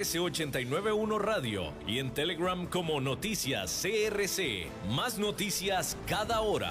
S891 Radio y en Telegram como Noticias CRC. Más noticias cada hora.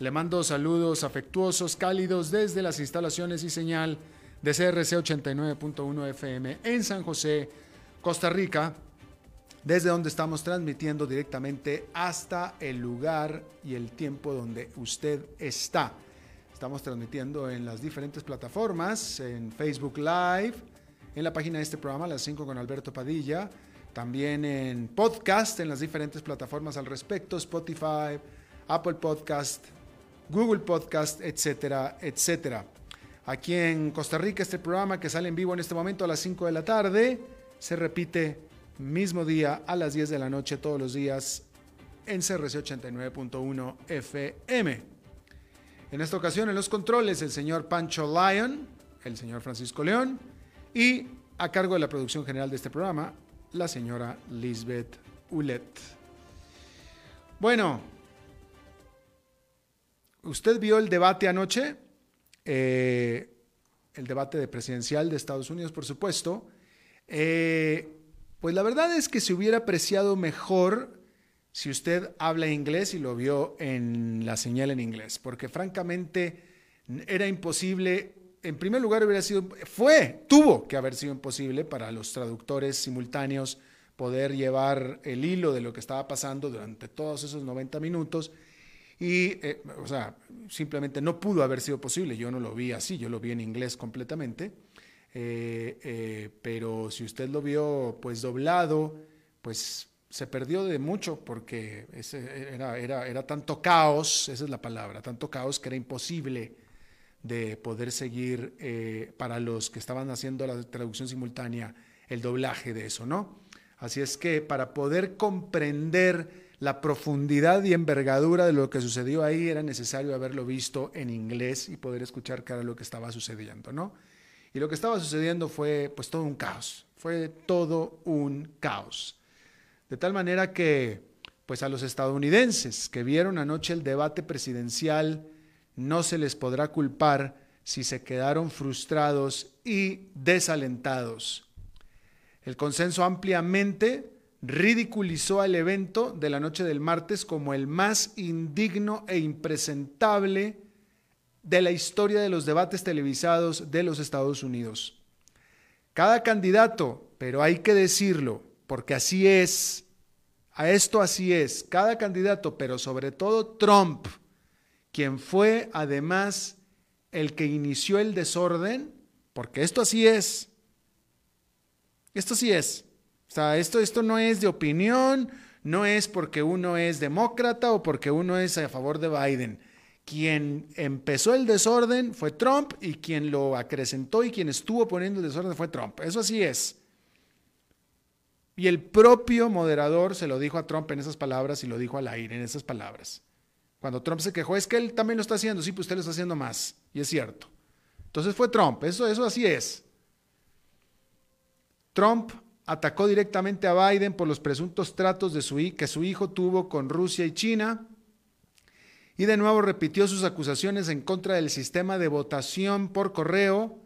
Le mando saludos afectuosos, cálidos desde las instalaciones y señal de CRC 89.1 FM en San José, Costa Rica, desde donde estamos transmitiendo directamente hasta el lugar y el tiempo donde usted está. Estamos transmitiendo en las diferentes plataformas, en Facebook Live, en la página de este programa, las 5 con Alberto Padilla, también en podcast, en las diferentes plataformas al respecto, Spotify, Apple Podcast, Google Podcast, etcétera, etcétera. Aquí en Costa Rica este programa que sale en vivo en este momento a las 5 de la tarde se repite mismo día a las 10 de la noche todos los días en CRC 89.1 FM. En esta ocasión en los controles el señor Pancho Lyon, el señor Francisco León y a cargo de la producción general de este programa la señora Lisbeth Ulet. Bueno, ¿Usted vio el debate anoche? Eh, el debate de presidencial de Estados Unidos, por supuesto. Eh, pues la verdad es que se hubiera apreciado mejor si usted habla inglés y lo vio en la señal en inglés, porque francamente era imposible. En primer lugar, hubiera sido, fue, tuvo que haber sido imposible para los traductores simultáneos poder llevar el hilo de lo que estaba pasando durante todos esos 90 minutos y, eh, o sea, simplemente no pudo haber sido posible. Yo no lo vi así, yo lo vi en inglés completamente. Eh, eh, pero si usted lo vio pues doblado, pues se perdió de mucho porque ese era, era, era tanto caos, esa es la palabra, tanto caos que era imposible de poder seguir para los que estaban haciendo la traducción simultánea el doblaje de eso, ¿no? Así es que para poder comprender la profundidad y envergadura de lo que sucedió ahí era necesario haberlo visto en inglés y poder escuchar era lo que estaba sucediendo, ¿no? Y lo que estaba sucediendo fue pues todo un caos, fue todo un caos. De tal manera que pues a los estadounidenses que vieron anoche el debate presidencial no se les podrá culpar si se quedaron frustrados y desalentados. El consenso ampliamente ridiculizó al evento de la noche del martes como el más indigno e impresentable de la historia de los debates televisados de los Estados Unidos. Cada candidato, pero hay que decirlo, porque así es, a esto así es, cada candidato, pero sobre todo Trump, quien fue además el que inició el desorden, porque esto así es, esto sí es, esto, esto no es de opinión, no es porque uno es demócrata o porque uno es a favor de Biden. Quien empezó el desorden fue Trump y quien lo acrecentó y quien estuvo poniendo el desorden fue Trump. Eso así es. Y el propio moderador se lo dijo a Trump en esas palabras y lo dijo al aire en esas palabras. Cuando Trump se quejó, es que él también lo está haciendo, sí, pues usted lo está haciendo más. Y es cierto. Entonces fue Trump, eso, eso así es. Trump atacó directamente a Biden por los presuntos tratos de su, que su hijo tuvo con Rusia y China. Y de nuevo repitió sus acusaciones en contra del sistema de votación por correo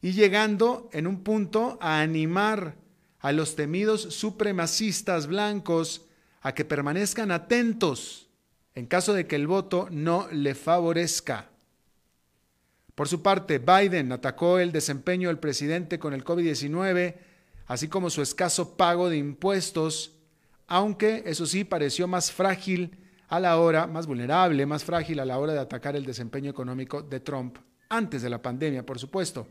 y llegando en un punto a animar a los temidos supremacistas blancos a que permanezcan atentos en caso de que el voto no le favorezca. Por su parte, Biden atacó el desempeño del presidente con el COVID-19, así como su escaso pago de impuestos, aunque eso sí pareció más frágil a la hora, más vulnerable, más frágil a la hora de atacar el desempeño económico de Trump, antes de la pandemia, por supuesto.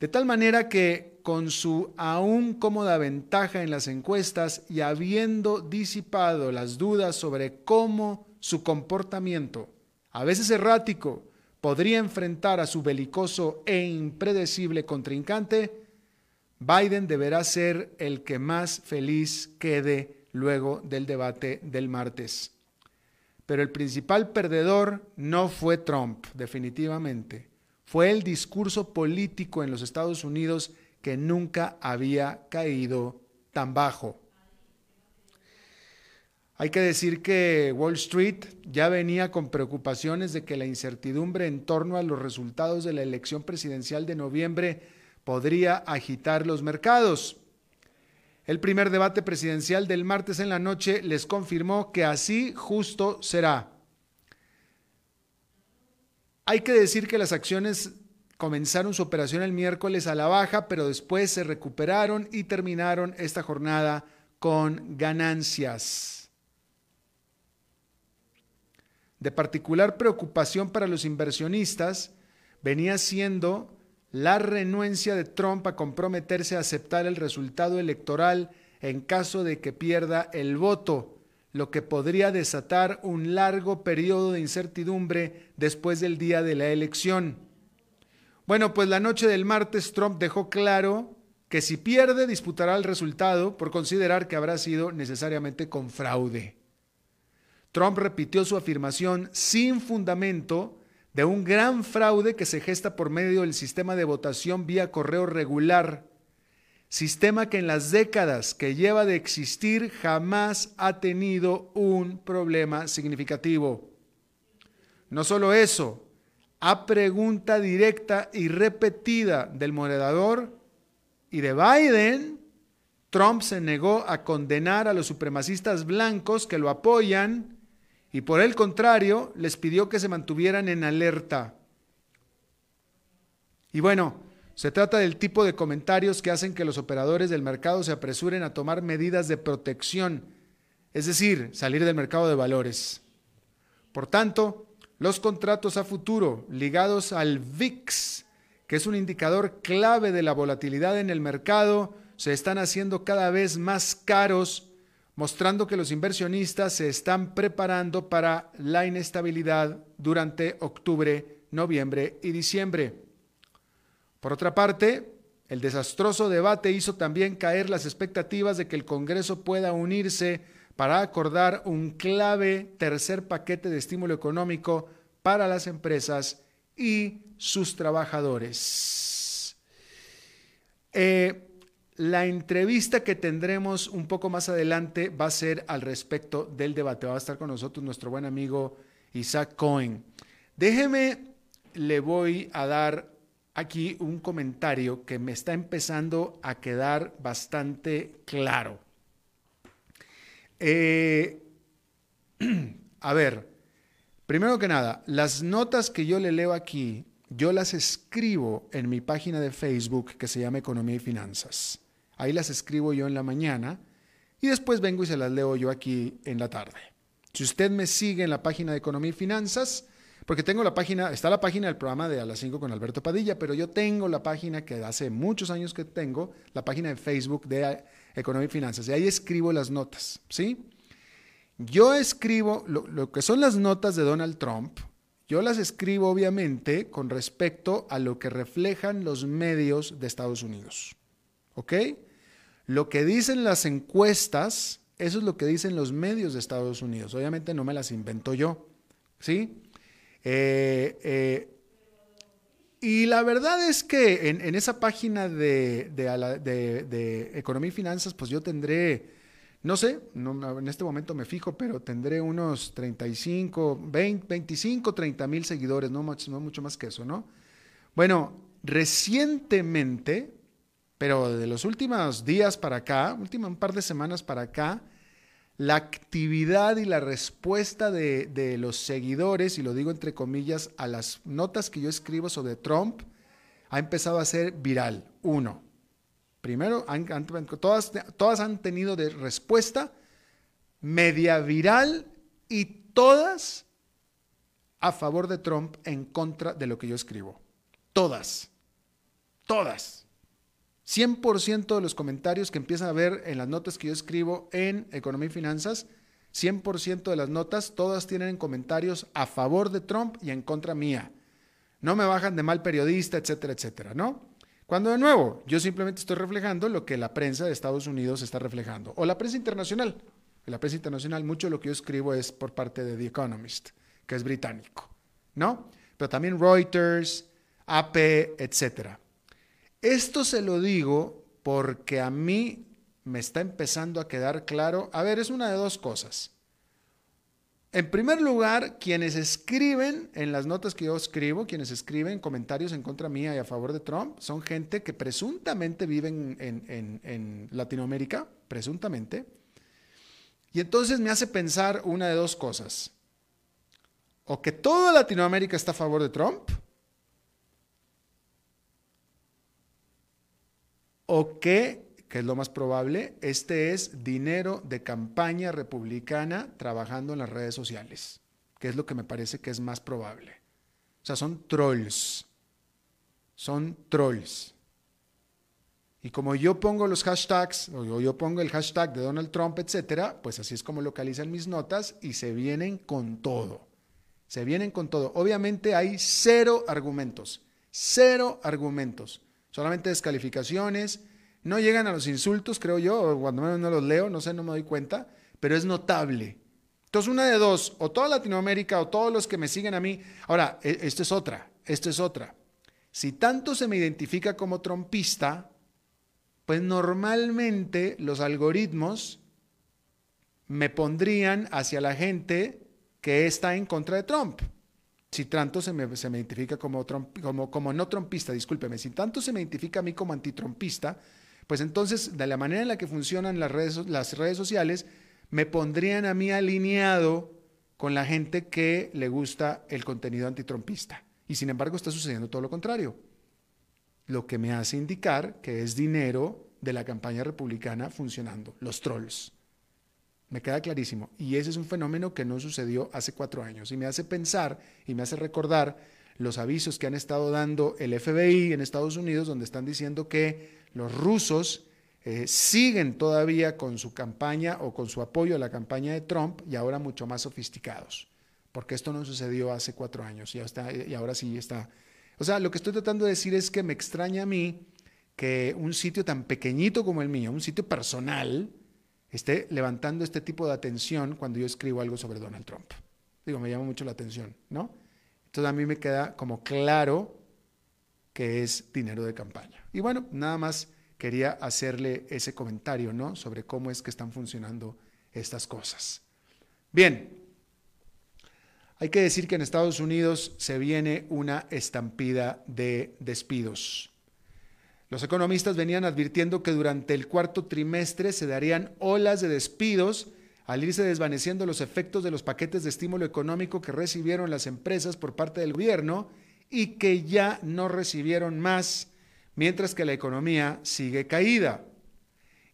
De tal manera que con su aún cómoda ventaja en las encuestas y habiendo disipado las dudas sobre cómo su comportamiento, a veces errático, podría enfrentar a su belicoso e impredecible contrincante, Biden deberá ser el que más feliz quede luego del debate del martes. Pero el principal perdedor no fue Trump, definitivamente. Fue el discurso político en los Estados Unidos que nunca había caído tan bajo. Hay que decir que Wall Street ya venía con preocupaciones de que la incertidumbre en torno a los resultados de la elección presidencial de noviembre podría agitar los mercados. El primer debate presidencial del martes en la noche les confirmó que así justo será. Hay que decir que las acciones comenzaron su operación el miércoles a la baja, pero después se recuperaron y terminaron esta jornada con ganancias. De particular preocupación para los inversionistas venía siendo la renuencia de Trump a comprometerse a aceptar el resultado electoral en caso de que pierda el voto, lo que podría desatar un largo periodo de incertidumbre después del día de la elección. Bueno, pues la noche del martes Trump dejó claro que si pierde disputará el resultado por considerar que habrá sido necesariamente con fraude. Trump repitió su afirmación sin fundamento de un gran fraude que se gesta por medio del sistema de votación vía correo regular, sistema que en las décadas que lleva de existir jamás ha tenido un problema significativo. No solo eso, a pregunta directa y repetida del moderador y de Biden, Trump se negó a condenar a los supremacistas blancos que lo apoyan y por el contrario les pidió que se mantuvieran en alerta. Y bueno, se trata del tipo de comentarios que hacen que los operadores del mercado se apresuren a tomar medidas de protección, es decir, salir del mercado de valores. Por tanto, los contratos a futuro ligados al VIX, que es un indicador clave de la volatilidad en el mercado, se están haciendo cada vez más caros mostrando que los inversionistas se están preparando para la inestabilidad durante octubre, noviembre y diciembre. Por otra parte, el desastroso debate hizo también caer las expectativas de que el Congreso pueda unirse para acordar un clave tercer paquete de estímulo económico para las empresas y sus trabajadores. Eh, la entrevista que tendremos un poco más adelante va a ser al respecto del debate. Va a estar con nosotros nuestro buen amigo Isaac Cohen. Déjeme, le voy a dar aquí un comentario que me está empezando a quedar bastante claro. Eh, a ver, primero que nada, las notas que yo le leo aquí, yo las escribo en mi página de Facebook que se llama Economía y Finanzas. Ahí las escribo yo en la mañana y después vengo y se las leo yo aquí en la tarde. Si usted me sigue en la página de Economía y Finanzas, porque tengo la página, está la página del programa de A las 5 con Alberto Padilla, pero yo tengo la página que hace muchos años que tengo, la página de Facebook de Economía y Finanzas, y ahí escribo las notas, ¿sí? Yo escribo lo, lo que son las notas de Donald Trump, yo las escribo obviamente con respecto a lo que reflejan los medios de Estados Unidos. ¿Ok? Lo que dicen las encuestas, eso es lo que dicen los medios de Estados Unidos. Obviamente no me las invento yo. ¿Sí? Eh, eh, Y la verdad es que en, esa página de, Economía y Finanzas, pues yo tendré, no sé, en este momento me fijo, pero tendré unos 35, 20, 25, 30 mil seguidores, no, no mucho más que eso, ¿no? Bueno, recientemente, pero de los últimos días para acá, último un par de semanas para acá, la actividad y la respuesta de, los seguidores, y lo digo entre comillas, a las notas que yo escribo sobre Trump, ha empezado a ser viral. Uno, primero, todas, todas han tenido de respuesta media viral y todas a favor de Trump en contra de lo que yo escribo. Todas. Todas. 100% de los comentarios que empiezan a ver en las notas que yo escribo en Economía y Finanzas, 100% de las notas, todas tienen comentarios a favor de Trump y en contra mía. No me bajan de mal periodista, etcétera, etcétera, ¿no? Cuando de nuevo, yo simplemente estoy reflejando lo que la prensa de Estados Unidos está reflejando, o la prensa internacional. En la prensa internacional, mucho de lo que yo escribo es por parte de The Economist, que es británico, ¿no? Pero también Reuters, AP, etcétera. Esto se lo digo porque a mí me está empezando a quedar claro. A ver, es una de dos cosas. En primer lugar, quienes escriben en las notas que yo escribo, quienes escriben comentarios en contra mía y a favor de Trump, son gente que presuntamente viven en, en Latinoamérica, presuntamente. Y entonces me hace pensar una de dos cosas. O que toda Latinoamérica está a favor de Trump, o que, que es lo más probable, este es dinero de campaña republicana trabajando en las redes sociales, que es lo que me parece que es más probable. O sea, son trolls, son trolls. Y como yo pongo los hashtags, o yo pongo el hashtag de Donald Trump, etcétera, pues así es como localizan mis notas y se vienen con todo. Se vienen con todo. Obviamente hay cero argumentos, cero argumentos solamente descalificaciones, no llegan a los insultos, creo yo, cuando menos no los leo, no sé, no me doy cuenta, pero es notable. Entonces, una de dos, o toda Latinoamérica o todos los que me siguen a mí. Ahora, e, esto es otra, esto es otra. Si tanto se me identifica como trompista, pues normalmente los algoritmos me pondrían hacia la gente que está en contra de Trump si tanto se me, se me identifica como, como, como no trompista, discúlpeme, si tanto se me identifica a mí como antitrompista, pues entonces de la manera en la que funcionan las redes, las redes sociales, me pondrían a mí alineado con la gente que le gusta el contenido antitrompista. Y sin embargo está sucediendo todo lo contrario. Lo que me hace indicar que es dinero de la campaña republicana funcionando, los trolls. Me queda clarísimo. Y ese es un fenómeno que no sucedió hace cuatro años. Y me hace pensar y me hace recordar los avisos que han estado dando el FBI en Estados Unidos, donde están diciendo que los rusos eh, siguen todavía con su campaña o con su apoyo a la campaña de Trump y ahora mucho más sofisticados. Porque esto no sucedió hace cuatro años y, y ahora sí está. O sea, lo que estoy tratando de decir es que me extraña a mí que un sitio tan pequeñito como el mío, un sitio personal, esté levantando este tipo de atención cuando yo escribo algo sobre Donald Trump. Digo, me llama mucho la atención, ¿no? Entonces a mí me queda como claro que es dinero de campaña. Y bueno, nada más quería hacerle ese comentario, ¿no? Sobre cómo es que están funcionando estas cosas. Bien, hay que decir que en Estados Unidos se viene una estampida de despidos. Los economistas venían advirtiendo que durante el cuarto trimestre se darían olas de despidos al irse desvaneciendo los efectos de los paquetes de estímulo económico que recibieron las empresas por parte del gobierno y que ya no recibieron más, mientras que la economía sigue caída.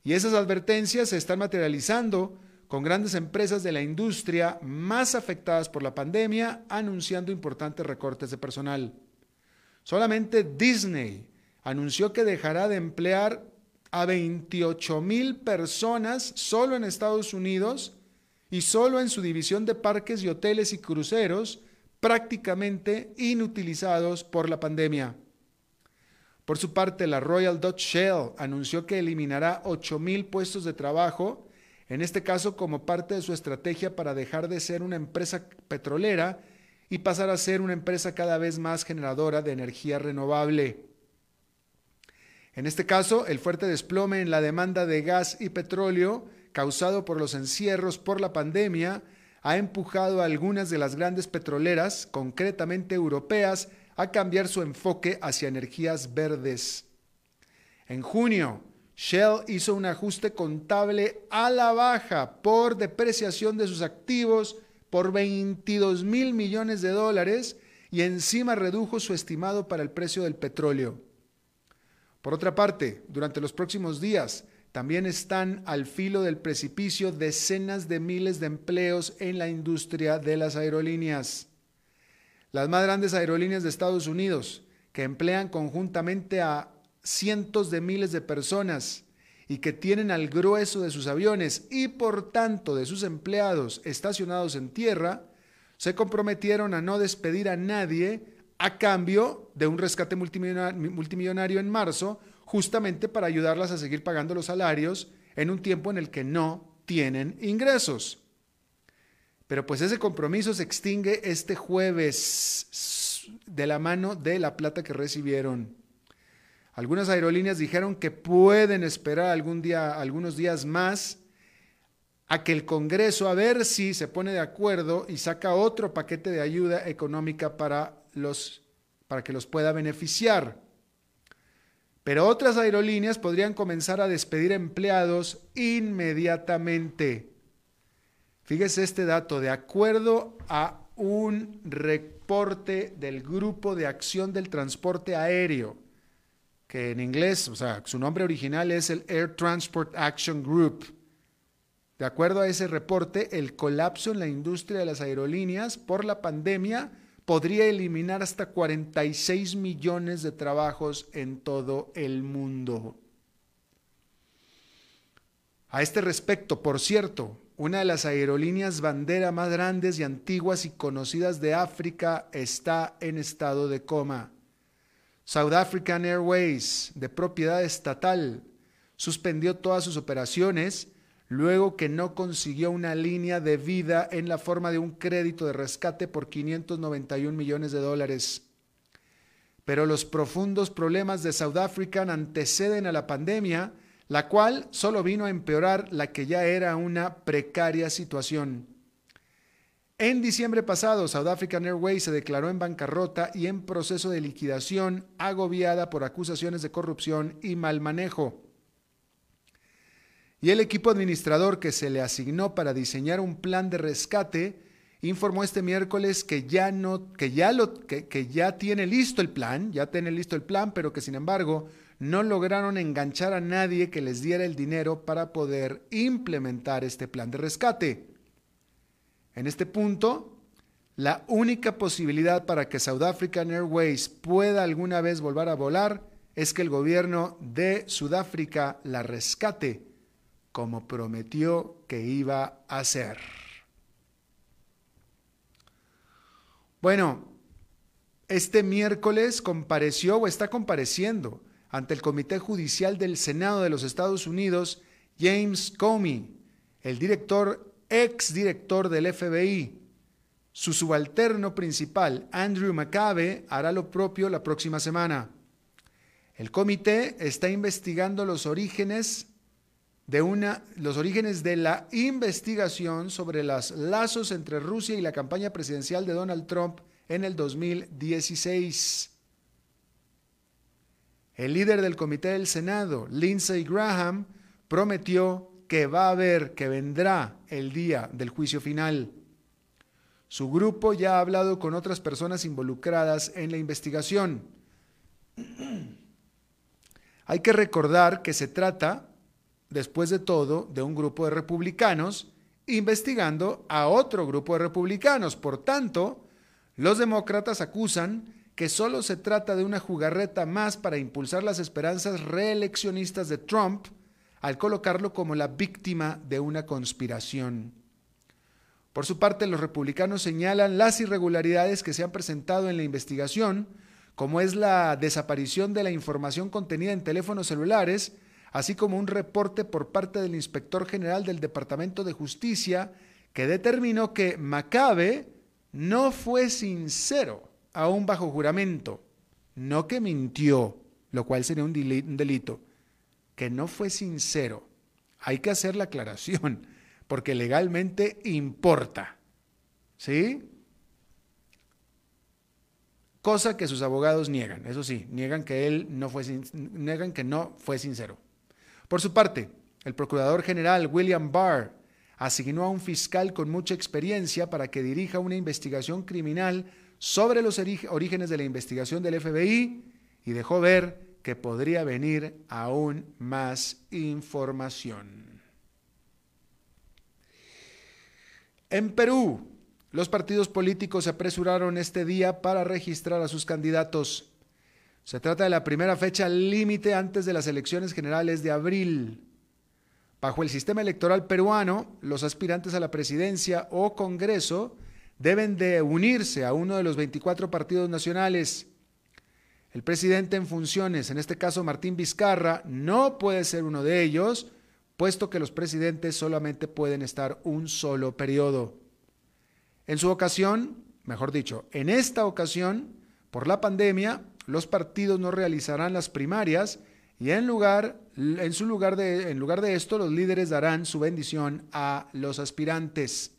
Y esas advertencias se están materializando con grandes empresas de la industria más afectadas por la pandemia anunciando importantes recortes de personal. Solamente Disney anunció que dejará de emplear a 28 mil personas solo en Estados Unidos y solo en su división de parques y hoteles y cruceros prácticamente inutilizados por la pandemia. Por su parte, la Royal Dutch Shell anunció que eliminará 8 mil puestos de trabajo, en este caso como parte de su estrategia para dejar de ser una empresa petrolera y pasar a ser una empresa cada vez más generadora de energía renovable. En este caso, el fuerte desplome en la demanda de gas y petróleo causado por los encierros por la pandemia ha empujado a algunas de las grandes petroleras, concretamente europeas, a cambiar su enfoque hacia energías verdes. En junio, Shell hizo un ajuste contable a la baja por depreciación de sus activos por 22 mil millones de dólares y encima redujo su estimado para el precio del petróleo. Por otra parte, durante los próximos días, también están al filo del precipicio decenas de miles de empleos en la industria de las aerolíneas. Las más grandes aerolíneas de Estados Unidos, que emplean conjuntamente a cientos de miles de personas y que tienen al grueso de sus aviones y por tanto de sus empleados estacionados en tierra, se comprometieron a no despedir a nadie a cambio de un rescate multimillonario en marzo, justamente para ayudarlas a seguir pagando los salarios en un tiempo en el que no tienen ingresos. Pero pues ese compromiso se extingue este jueves de la mano de la plata que recibieron. Algunas aerolíneas dijeron que pueden esperar algún día, algunos días más a que el Congreso a ver si se pone de acuerdo y saca otro paquete de ayuda económica para, los, para que los pueda beneficiar. Pero otras aerolíneas podrían comenzar a despedir empleados inmediatamente. Fíjese este dato, de acuerdo a un reporte del Grupo de Acción del Transporte Aéreo, que en inglés, o sea, su nombre original es el Air Transport Action Group. De acuerdo a ese reporte, el colapso en la industria de las aerolíneas por la pandemia podría eliminar hasta 46 millones de trabajos en todo el mundo. A este respecto, por cierto, una de las aerolíneas bandera más grandes y antiguas y conocidas de África está en estado de coma. South African Airways, de propiedad estatal, suspendió todas sus operaciones luego que no consiguió una línea de vida en la forma de un crédito de rescate por 591 millones de dólares. Pero los profundos problemas de South African anteceden a la pandemia, la cual solo vino a empeorar la que ya era una precaria situación. En diciembre pasado, South African Airways se declaró en bancarrota y en proceso de liquidación, agobiada por acusaciones de corrupción y mal manejo. Y el equipo administrador que se le asignó para diseñar un plan de rescate informó este miércoles que ya no, que ya lo, que, que ya tiene listo el plan, ya tiene listo el plan, pero que sin embargo no lograron enganchar a nadie que les diera el dinero para poder implementar este plan de rescate. En este punto, la única posibilidad para que South African Airways pueda alguna vez volver a volar es que el gobierno de Sudáfrica la rescate, como prometió que iba a hacer. Bueno, este miércoles compareció o está compareciendo ante el Comité Judicial del Senado de los Estados Unidos James Comey, el director ex director del FBI. Su subalterno principal, Andrew McCabe, hará lo propio la próxima semana. El comité está investigando los orígenes de una, los orígenes de la investigación sobre los lazos entre Rusia y la campaña presidencial de Donald Trump en el 2016. El líder del comité del Senado, Lindsey Graham, prometió que va a haber, que vendrá el día del juicio final. Su grupo ya ha hablado con otras personas involucradas en la investigación. Hay que recordar que se trata, después de todo, de un grupo de republicanos investigando a otro grupo de republicanos. Por tanto, los demócratas acusan que solo se trata de una jugarreta más para impulsar las esperanzas reeleccionistas de Trump al colocarlo como la víctima de una conspiración. Por su parte, los republicanos señalan las irregularidades que se han presentado en la investigación, como es la desaparición de la información contenida en teléfonos celulares, así como un reporte por parte del inspector general del Departamento de Justicia que determinó que Macabe no fue sincero, aún bajo juramento, no que mintió, lo cual sería un delito, que no fue sincero. Hay que hacer la aclaración, porque legalmente importa. ¿Sí? Cosa que sus abogados niegan, eso sí, niegan que él no fue, niegan que no fue sincero. Por su parte, el procurador general William Barr asignó a un fiscal con mucha experiencia para que dirija una investigación criminal sobre los orígenes de la investigación del FBI y dejó ver que podría venir aún más información. En Perú, los partidos políticos se apresuraron este día para registrar a sus candidatos. Se trata de la primera fecha límite antes de las elecciones generales de abril. Bajo el sistema electoral peruano, los aspirantes a la presidencia o Congreso deben de unirse a uno de los 24 partidos nacionales. El presidente en funciones, en este caso Martín Vizcarra, no puede ser uno de ellos, puesto que los presidentes solamente pueden estar un solo periodo. En su ocasión, mejor dicho, en esta ocasión, por la pandemia, los partidos no realizarán las primarias y en, lugar, en, su lugar de, en lugar de esto, los líderes darán su bendición a los aspirantes.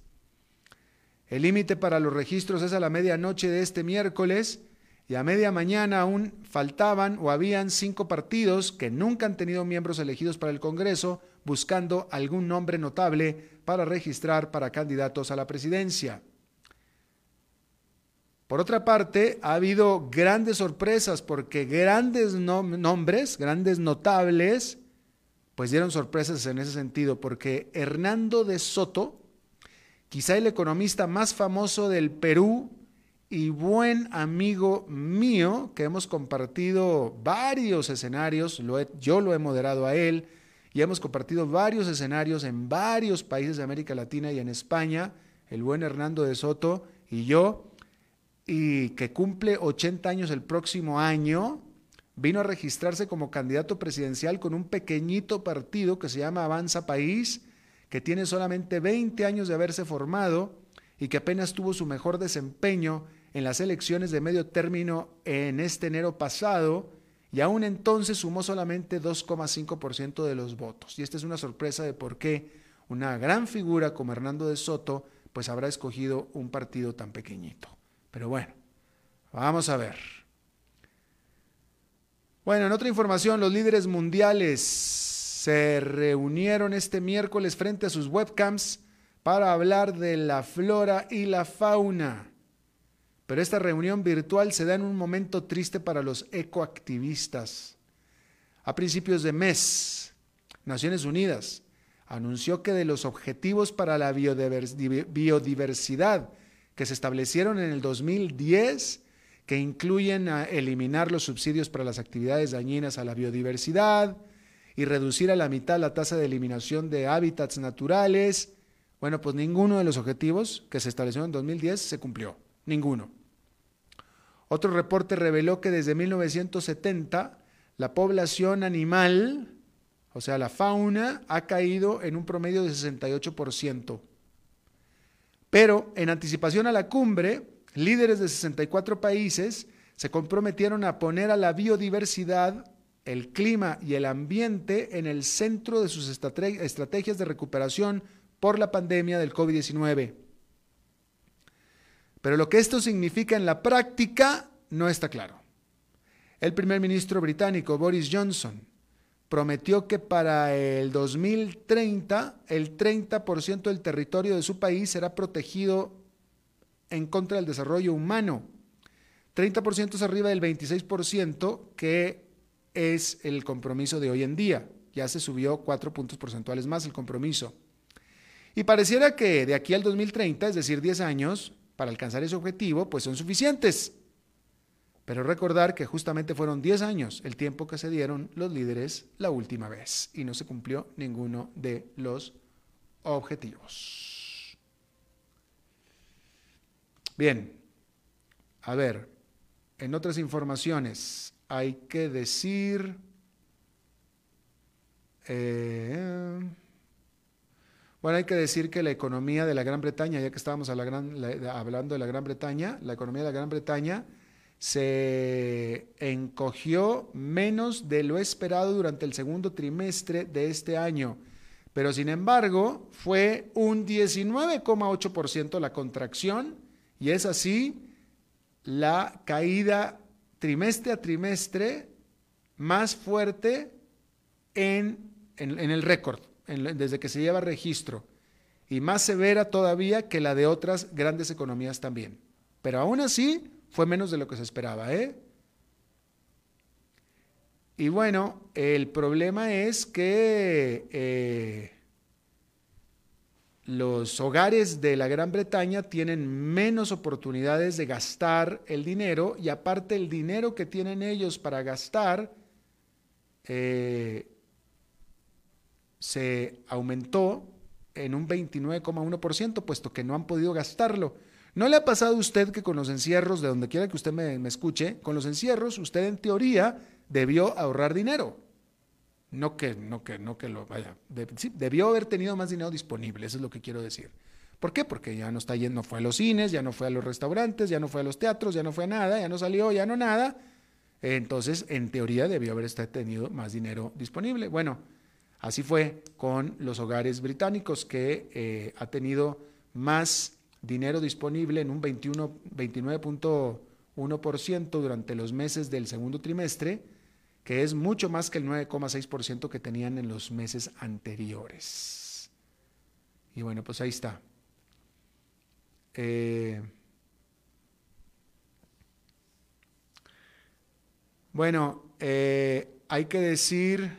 El límite para los registros es a la medianoche de este miércoles y a media mañana aún faltaban o habían cinco partidos que nunca han tenido miembros elegidos para el Congreso buscando algún nombre notable para registrar para candidatos a la presidencia. Por otra parte, ha habido grandes sorpresas porque grandes nombres, grandes notables, pues dieron sorpresas en ese sentido, porque Hernando de Soto, quizá el economista más famoso del Perú y buen amigo mío, que hemos compartido varios escenarios, yo lo he moderado a él, y hemos compartido varios escenarios en varios países de América Latina y en España, el buen Hernando de Soto y yo, y que cumple 80 años el próximo año, vino a registrarse como candidato presidencial con un pequeñito partido que se llama Avanza País, que tiene solamente 20 años de haberse formado y que apenas tuvo su mejor desempeño en las elecciones de medio término en este enero pasado y aún entonces sumó solamente 2,5% de los votos. Y esta es una sorpresa de por qué una gran figura como Hernando de Soto pues habrá escogido un partido tan pequeñito. Pero bueno, vamos a ver. Bueno, en otra información, los líderes mundiales se reunieron este miércoles frente a sus webcams para hablar de la flora y la fauna. Pero esta reunión virtual se da en un momento triste para los ecoactivistas. A principios de mes, Naciones Unidas anunció que de los objetivos para la biodiversidad que se establecieron en el 2010, que incluyen a eliminar los subsidios para las actividades dañinas a la biodiversidad y reducir a la mitad la tasa de eliminación de hábitats naturales. Bueno, pues ninguno de los objetivos que se establecieron en 2010 se cumplió, ninguno. Otro reporte reveló que desde 1970 la población animal, o sea, la fauna, ha caído en un promedio de 68%. Pero en anticipación a la cumbre, líderes de 64 países se comprometieron a poner a la biodiversidad, el clima y el ambiente en el centro de sus estrategias de recuperación por la pandemia del COVID-19. Pero lo que esto significa en la práctica no está claro. El primer ministro británico Boris Johnson prometió que para el 2030 el 30% del territorio de su país será protegido en contra del desarrollo humano. 30% es arriba del 26% que es el compromiso de hoy en día. Ya se subió 4 puntos porcentuales más el compromiso. Y pareciera que de aquí al 2030, es decir, 10 años, para alcanzar ese objetivo, pues son suficientes. Pero recordar que justamente fueron 10 años el tiempo que se dieron los líderes la última vez y no se cumplió ninguno de los objetivos. Bien, a ver, en otras informaciones hay que decir... Eh, Bueno, hay que decir que la economía de la Gran Bretaña, ya que estábamos hablando de la Gran Bretaña, la economía de la Gran Bretaña se encogió menos de lo esperado durante el segundo trimestre de este año, pero sin embargo fue un 19,8% la contracción y es así la caída trimestre a trimestre más fuerte en, el récord, desde que se lleva registro, y más severa todavía que la de otras grandes economías también. Pero aún así, fue menos de lo que se esperaba, ¿eh? Y bueno, el problema es que eh, los hogares de la Gran Bretaña tienen menos oportunidades de gastar el dinero y aparte el dinero que tienen ellos para gastar eh, se aumentó en un 29,1%, puesto que no han podido gastarlo. ¿No le ha pasado a usted que con los encierros, de donde quiera que usted me, escuche, con los encierros usted en teoría debió ahorrar dinero? No que, no que, no que lo vaya. debió haber tenido más dinero disponible, eso es lo que quiero decir. ¿Por qué? Porque ya no está yendo, no fue a los cines, ya no fue a los restaurantes, ya no fue a los teatros, ya no fue a nada, ya no salió, ya no nada. Entonces, en teoría debió haber tenido más dinero disponible. Bueno, así fue con los hogares británicos que eh, ha tenido más dinero disponible en un 29.1% durante los meses del segundo trimestre, que es mucho más que el 9,6% que tenían en los meses anteriores. Y bueno, pues ahí está. Eh, bueno, eh, hay que decir,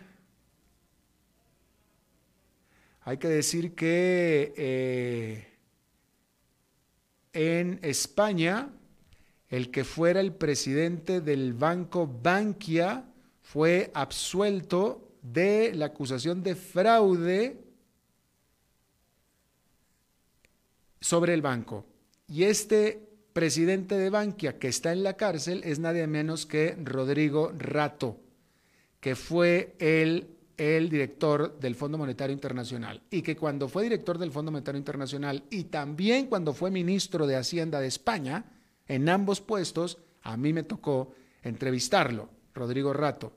hay que decir que eh, en España, el que fuera el presidente del banco Bankia fue absuelto de la acusación de fraude sobre el banco. Y este presidente de Bankia que está en la cárcel es nadie menos que Rodrigo Rato, que fue el el director del Fondo Monetario Internacional y que cuando fue director del Fondo Monetario Internacional y también cuando fue ministro de Hacienda de España, en ambos puestos, a mí me tocó entrevistarlo, Rodrigo Rato.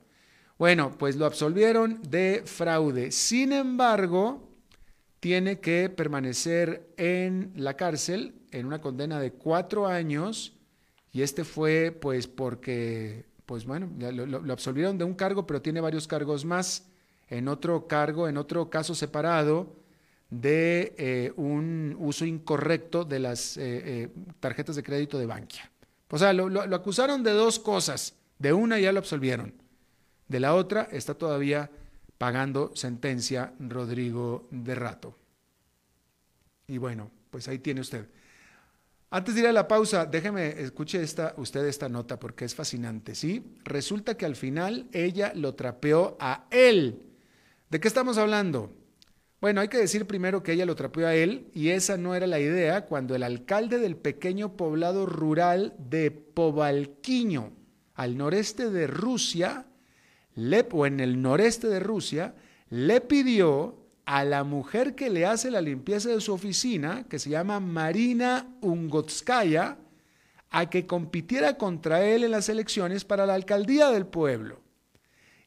Bueno, pues lo absolvieron de fraude. Sin embargo, tiene que permanecer en la cárcel en una condena de cuatro años y este fue pues porque, pues bueno, lo, lo absolvieron de un cargo, pero tiene varios cargos más en otro cargo, en otro caso separado de eh, un uso incorrecto de las eh, eh, tarjetas de crédito de Bankia. O sea, lo, acusaron de dos cosas. De una ya lo absolvieron. De la otra está todavía pagando sentencia Rodrigo de Rato. Y bueno, pues ahí tiene usted. Antes de ir a la pausa, déjeme, escuche esta, usted esta nota porque es fascinante, ¿sí? Resulta que al final ella lo trapeó a él ¿De qué estamos hablando? Bueno, hay que decir primero que ella lo trapeó a él y esa no era la idea cuando el alcalde del pequeño poblado rural de Povalquiño, al noreste de Rusia, o en el noreste de Rusia, le pidió a la mujer que le hace la limpieza de su oficina, que se llama Marina Ungotskaya, a que compitiera contra él en las elecciones para la alcaldía del pueblo.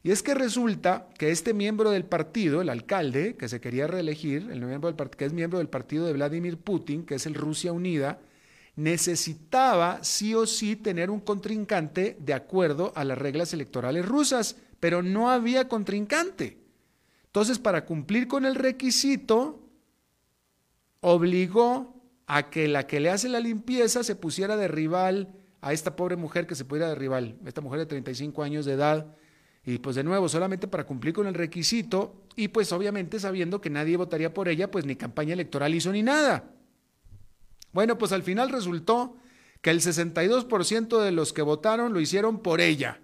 Y es que resulta que este miembro del partido, el alcalde que se quería reelegir, el miembro del que es miembro del partido de Vladimir Putin, que es el Rusia Unida, necesitaba sí o sí tener un contrincante de acuerdo a las reglas electorales rusas, pero no había contrincante. Entonces, para cumplir con el requisito, obligó a que la que le hace la limpieza se pusiera de rival a esta pobre mujer que se pudiera de rival, esta mujer de 35 años de edad, y pues de nuevo, solamente para cumplir con el requisito y pues obviamente sabiendo que nadie votaría por ella, pues ni campaña electoral hizo ni nada. Bueno, pues al final resultó que el 62% de los que votaron lo hicieron por ella.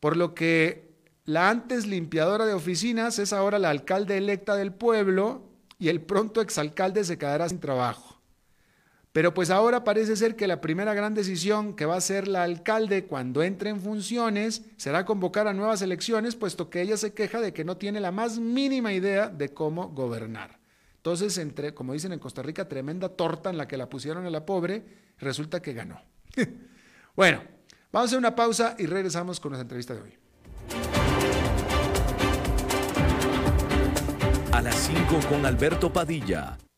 Por lo que la antes limpiadora de oficinas es ahora la alcalde electa del pueblo y el pronto exalcalde se quedará sin trabajo. Pero pues ahora parece ser que la primera gran decisión que va a hacer la alcalde cuando entre en funciones será convocar a nuevas elecciones, puesto que ella se queja de que no tiene la más mínima idea de cómo gobernar. Entonces, entre, como dicen en Costa Rica, tremenda torta en la que la pusieron a la pobre, resulta que ganó. bueno, vamos a hacer una pausa y regresamos con nuestra entrevista de hoy. A las 5 con Alberto Padilla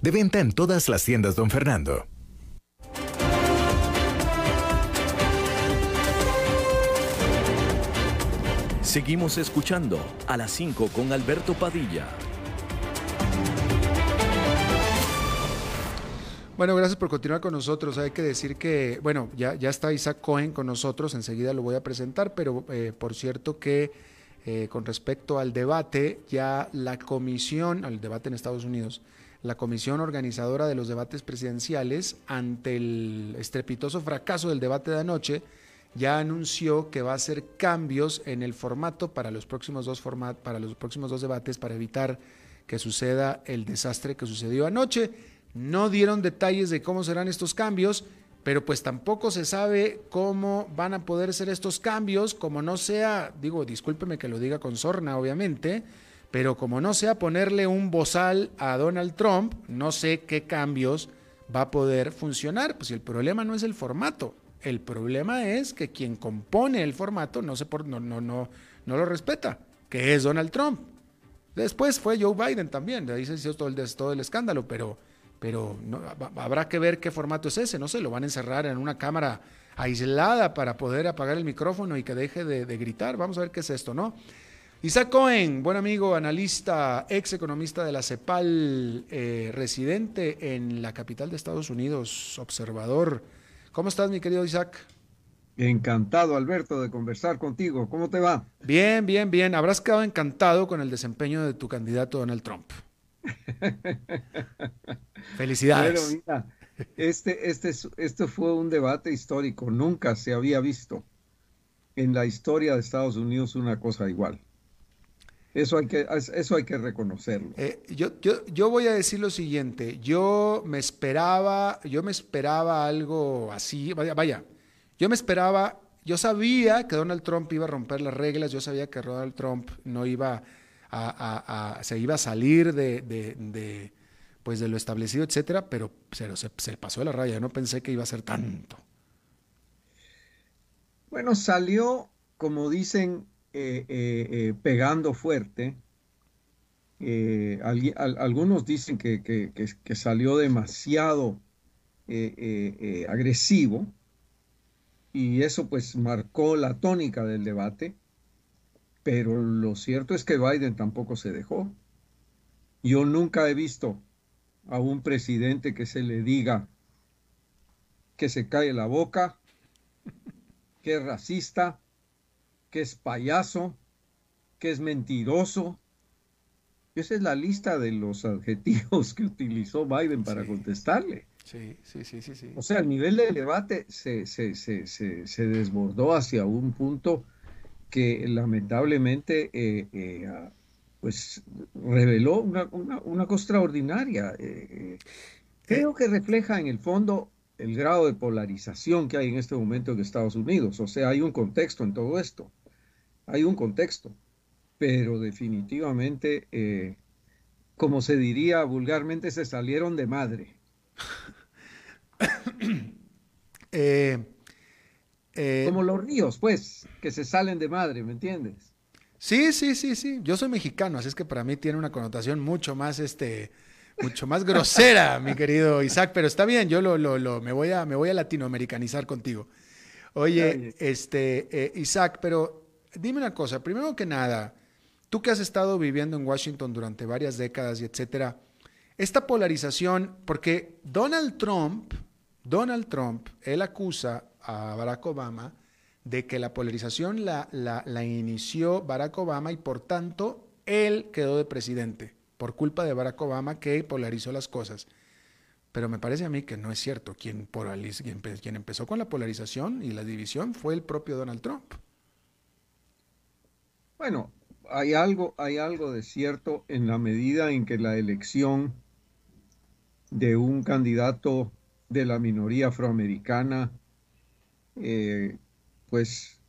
De venta en todas las tiendas, don Fernando. Seguimos escuchando a las 5 con Alberto Padilla. Bueno, gracias por continuar con nosotros. Hay que decir que, bueno, ya, ya está Isaac Cohen con nosotros, enseguida lo voy a presentar, pero eh, por cierto que eh, con respecto al debate, ya la comisión, al debate en Estados Unidos, la comisión organizadora de los debates presidenciales, ante el estrepitoso fracaso del debate de anoche, ya anunció que va a hacer cambios en el formato para los próximos dos para los próximos dos debates para evitar que suceda el desastre que sucedió anoche. No dieron detalles de cómo serán estos cambios, pero pues tampoco se sabe cómo van a poder ser estos cambios, como no sea, digo, discúlpeme que lo diga con sorna, obviamente, pero como no sea ponerle un bozal a Donald Trump, no sé qué cambios va a poder funcionar. Pues el problema no es el formato, el problema es que quien compone el formato no, se por, no, no, no, no lo respeta, que es Donald Trump. Después fue Joe Biden también, de ahí se hizo todo el, todo el escándalo, pero, pero habrá que ver qué formato es ese, no sé, lo van a encerrar en una cámara aislada para poder apagar el micrófono y que deje de, de gritar, vamos a ver qué es esto, ¿no? Isaac Cohen, buen amigo, analista, ex economista de la CEPAL, eh, residente en la capital de Estados Unidos, observador. ¿Cómo estás, mi querido Isaac? Encantado, Alberto, de conversar contigo. ¿Cómo te va? Bien, bien, bien. Habrás quedado encantado con el desempeño de tu candidato Donald Trump. Felicidades. mira, este, este, este fue un debate histórico. Nunca se había visto en la historia de Estados Unidos una cosa igual. Eso hay que, eso hay que reconocerlo. Eh, yo, yo, yo, voy a decir lo siguiente, yo me esperaba, yo me esperaba algo así, vaya, vaya, yo me esperaba, yo sabía que Donald Trump iba a romper las reglas, yo sabía que Donald Trump no iba a, se iba a salir de, de, pues de lo establecido, etcétera, pero se, se, se pasó de la raya, no pensé que iba a ser tanto. Bueno, salió, como dicen, eh, eh, eh, pegando fuerte. algunos dicen que, salió demasiado agresivo y eso pues marcó la tónica del debate, pero lo cierto es que Biden tampoco se dejó. Yo nunca he visto a un presidente que se le diga que se cae la boca, que es racista, que es payaso, que es mentiroso. Esa es la lista de los adjetivos que utilizó Biden para contestarle. Sí, sí, sí, sí, O sea, el nivel del debate se, desbordó hacia un punto que lamentablemente eh, eh, ah, pues reveló una, cosa extraordinaria. Eh, creo que refleja en el fondo el grado de polarización que hay en este momento en Estados Unidos. O sea, hay un contexto en todo esto. Hay un contexto, pero definitivamente, eh, como se diría vulgarmente, se salieron de madre. Eh, eh, como los ríos, pues, que se salen de madre, ¿me entiendes? Sí, sí, sí, sí. Yo soy mexicano, así es que para mí tiene una connotación mucho más, este, mucho más grosera, mi querido Isaac, pero está bien, yo lo, lo, lo, me, voy a, me voy a latinoamericanizar contigo. Oye, este, eh, Isaac, pero dime una cosa, primero que nada, tú que has estado viviendo en Washington durante varias décadas y etcétera, esta polarización, porque Donald Trump, Donald Trump, él acusa a Barack Obama de que la polarización la, inició Barack Obama y por tanto él quedó de presidente por culpa de Barack Obama que polarizó las cosas. Pero me parece a mí que no es cierto. Quien, quien empezó con la polarización y la división fue el propio Donald Trump. Bueno, hay algo, hay algo de cierto en la medida en que la elección de un candidato de la minoría afroamericana eh, pues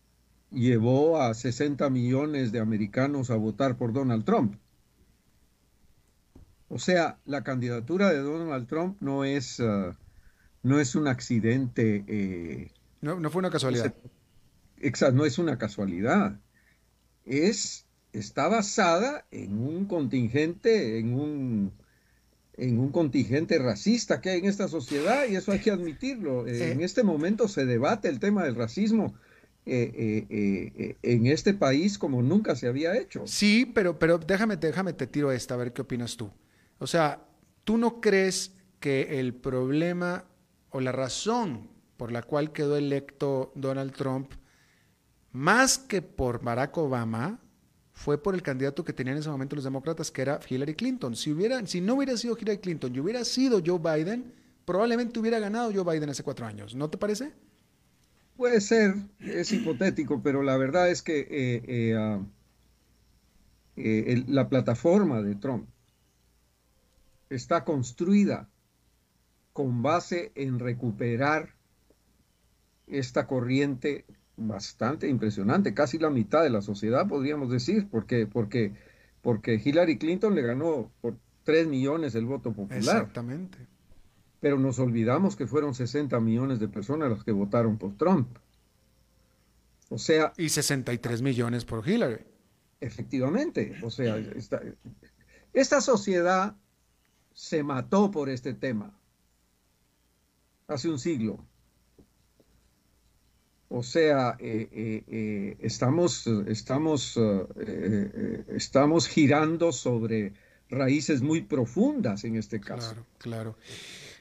llevó a 60 millones de americanos a votar por Donald Trump. O sea, la candidatura de Donald Trump no es, uh, no es un accidente. Eh, no, no, fue una casualidad. Exacto, no es una casualidad. Es, está basada en un contingente, en un en un contingente racista que hay en esta sociedad y eso hay que admitirlo. Eh, en este momento se debate el tema del racismo eh, eh, en este país como nunca se había hecho. Sí, pero, pero déjame, déjame te tiro esta, a ver qué opinas tú. O sea, ¿tú no crees que el problema o la razón por la cual quedó electo Donald Trump, más que por Barack Obama, fue por el candidato que tenían en ese momento los demócratas, que era Hillary Clinton. Si, si no hubiera sido Hillary Clinton y hubiera sido Joe Biden, probablemente hubiera ganado Joe Biden hace cuatro años. ¿No te parece? Puede ser, es hipotético, pero la verdad es que eh, eh, ah, eh, la plataforma de Trump está construida con base en recuperar esta corriente bastante impresionante, casi la mitad de la sociedad, podríamos decir, porque, porque, porque Hillary Clinton le ganó por 3 millones el voto popular. Exactamente. Pero nos olvidamos que fueron 60 millones de personas las que votaron por Trump. O sea... Y 63 millones por Hillary. Efectivamente. O sea, esta, esta sociedad se mató por este tema hace un siglo. O sea, eh, eh, eh, estamos, estamos, estamos girando sobre raíces muy profundas en este caso. Claro, claro.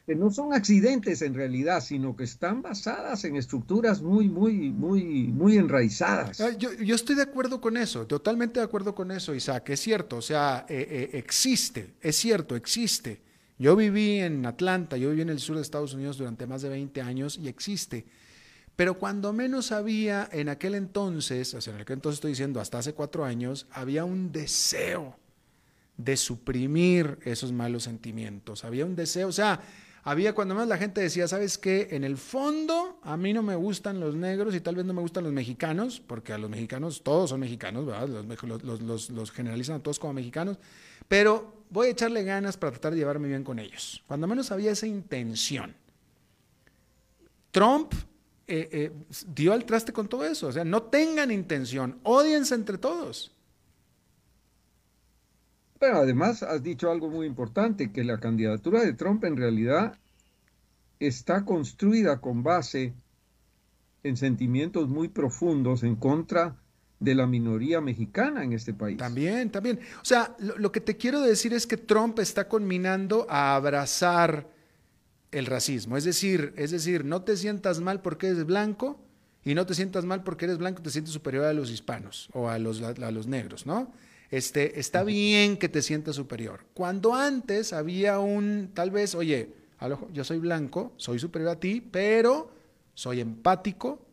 Que no son accidentes en realidad, sino que están basadas en estructuras muy, muy, muy, muy enraizadas. Yo, yo estoy de acuerdo con eso, totalmente de acuerdo con eso, Isaac. Es cierto, o sea, existe, es cierto, existe. Yo viví en Atlanta, yo viví en el sur de Estados Unidos durante más de 20 años y existe pero cuando menos había en aquel entonces, o sea, en aquel entonces estoy diciendo hasta hace cuatro años, había un deseo de suprimir esos malos sentimientos. Había un deseo, o sea, había cuando menos la gente decía, ¿sabes qué? En el fondo a mí no me gustan los negros y tal vez no me gustan los mexicanos, porque a los mexicanos todos son mexicanos, ¿verdad? Los, los, los, generalizan a todos como mexicanos, pero voy a echarle ganas para tratar de llevarme bien con ellos. Cuando menos había esa intención. Trump eh, eh, dio al traste con todo eso. O sea, no tengan intención, odiense entre todos. Pero además has dicho algo muy importante, que la candidatura de Trump en realidad está construida con base en sentimientos muy profundos en contra de la minoría mexicana en este país. También, también. O sea, lo que te quiero decir es que Trump está conminando a abrazar el racismo. Es decir, es decir, no te sientas mal porque eres blanco y no te sientas mal porque eres blanco, te sientes superior a los hispanos o a los, a los negros, ¿no? Este, está bien que te sientas superior. Cuando antes había un, tal vez, oye, yo soy blanco, soy superior a ti, pero soy empático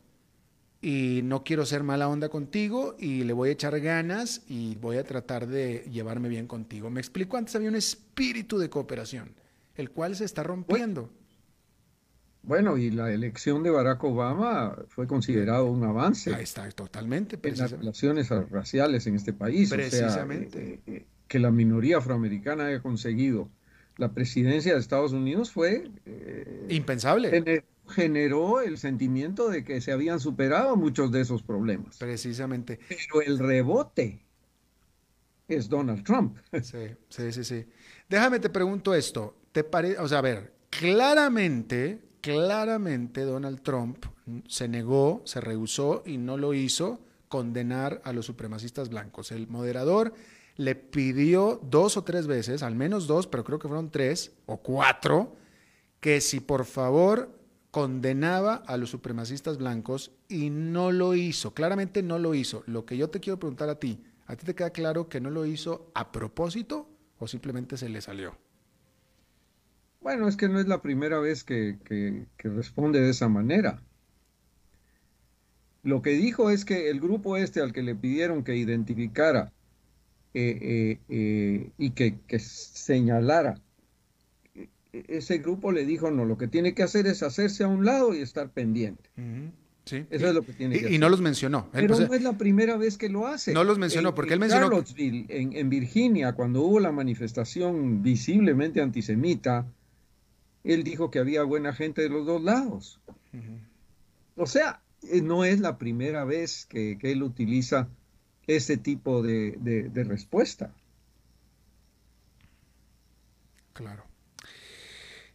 y no quiero ser mala onda contigo y le voy a echar ganas y voy a tratar de llevarme bien contigo. Me explico, antes había un espíritu de cooperación el cual se está rompiendo. Bueno, y la elección de Barack Obama fue considerado un avance. Ahí está, totalmente. En las relaciones raciales en este país. Precisamente. O sea, eh, eh, que la minoría afroamericana haya conseguido la presidencia de Estados Unidos fue... Eh, Impensable. Generó el sentimiento de que se habían superado muchos de esos problemas. Precisamente. Pero el rebote es Donald Trump. Sí, sí, sí, sí. Déjame te pregunto esto. ¿Te parece, o sea, a ver, claramente claramente Donald Trump se negó, se rehusó y no lo hizo condenar a los supremacistas blancos. El moderador le pidió dos o tres veces, al menos dos, pero creo que fueron tres o cuatro, que si por favor condenaba a los supremacistas blancos y no lo hizo. Claramente no lo hizo. Lo que yo te quiero preguntar a ti, ¿a ti te queda claro que no lo hizo a propósito o simplemente se le salió? Bueno, es que no es la primera vez que, responde de esa manera. Lo que dijo es que el grupo este al que le pidieron que identificara eh, eh, eh, y que, señalara, ese grupo le dijo, no, lo que tiene que hacer es hacerse a un lado y estar pendiente. Sí. Eso es lo que tiene que y, hacer. Y no los mencionó. Pero no es la primera vez que lo hace. No los mencionó, porque él mencionó. Charlottesville, en, en Virginia, cuando hubo la manifestación visiblemente antisemita, él dijo que había buena gente de los dos lados. O sea, eh, no es la primera vez que, él utiliza ese tipo de, respuesta. Claro.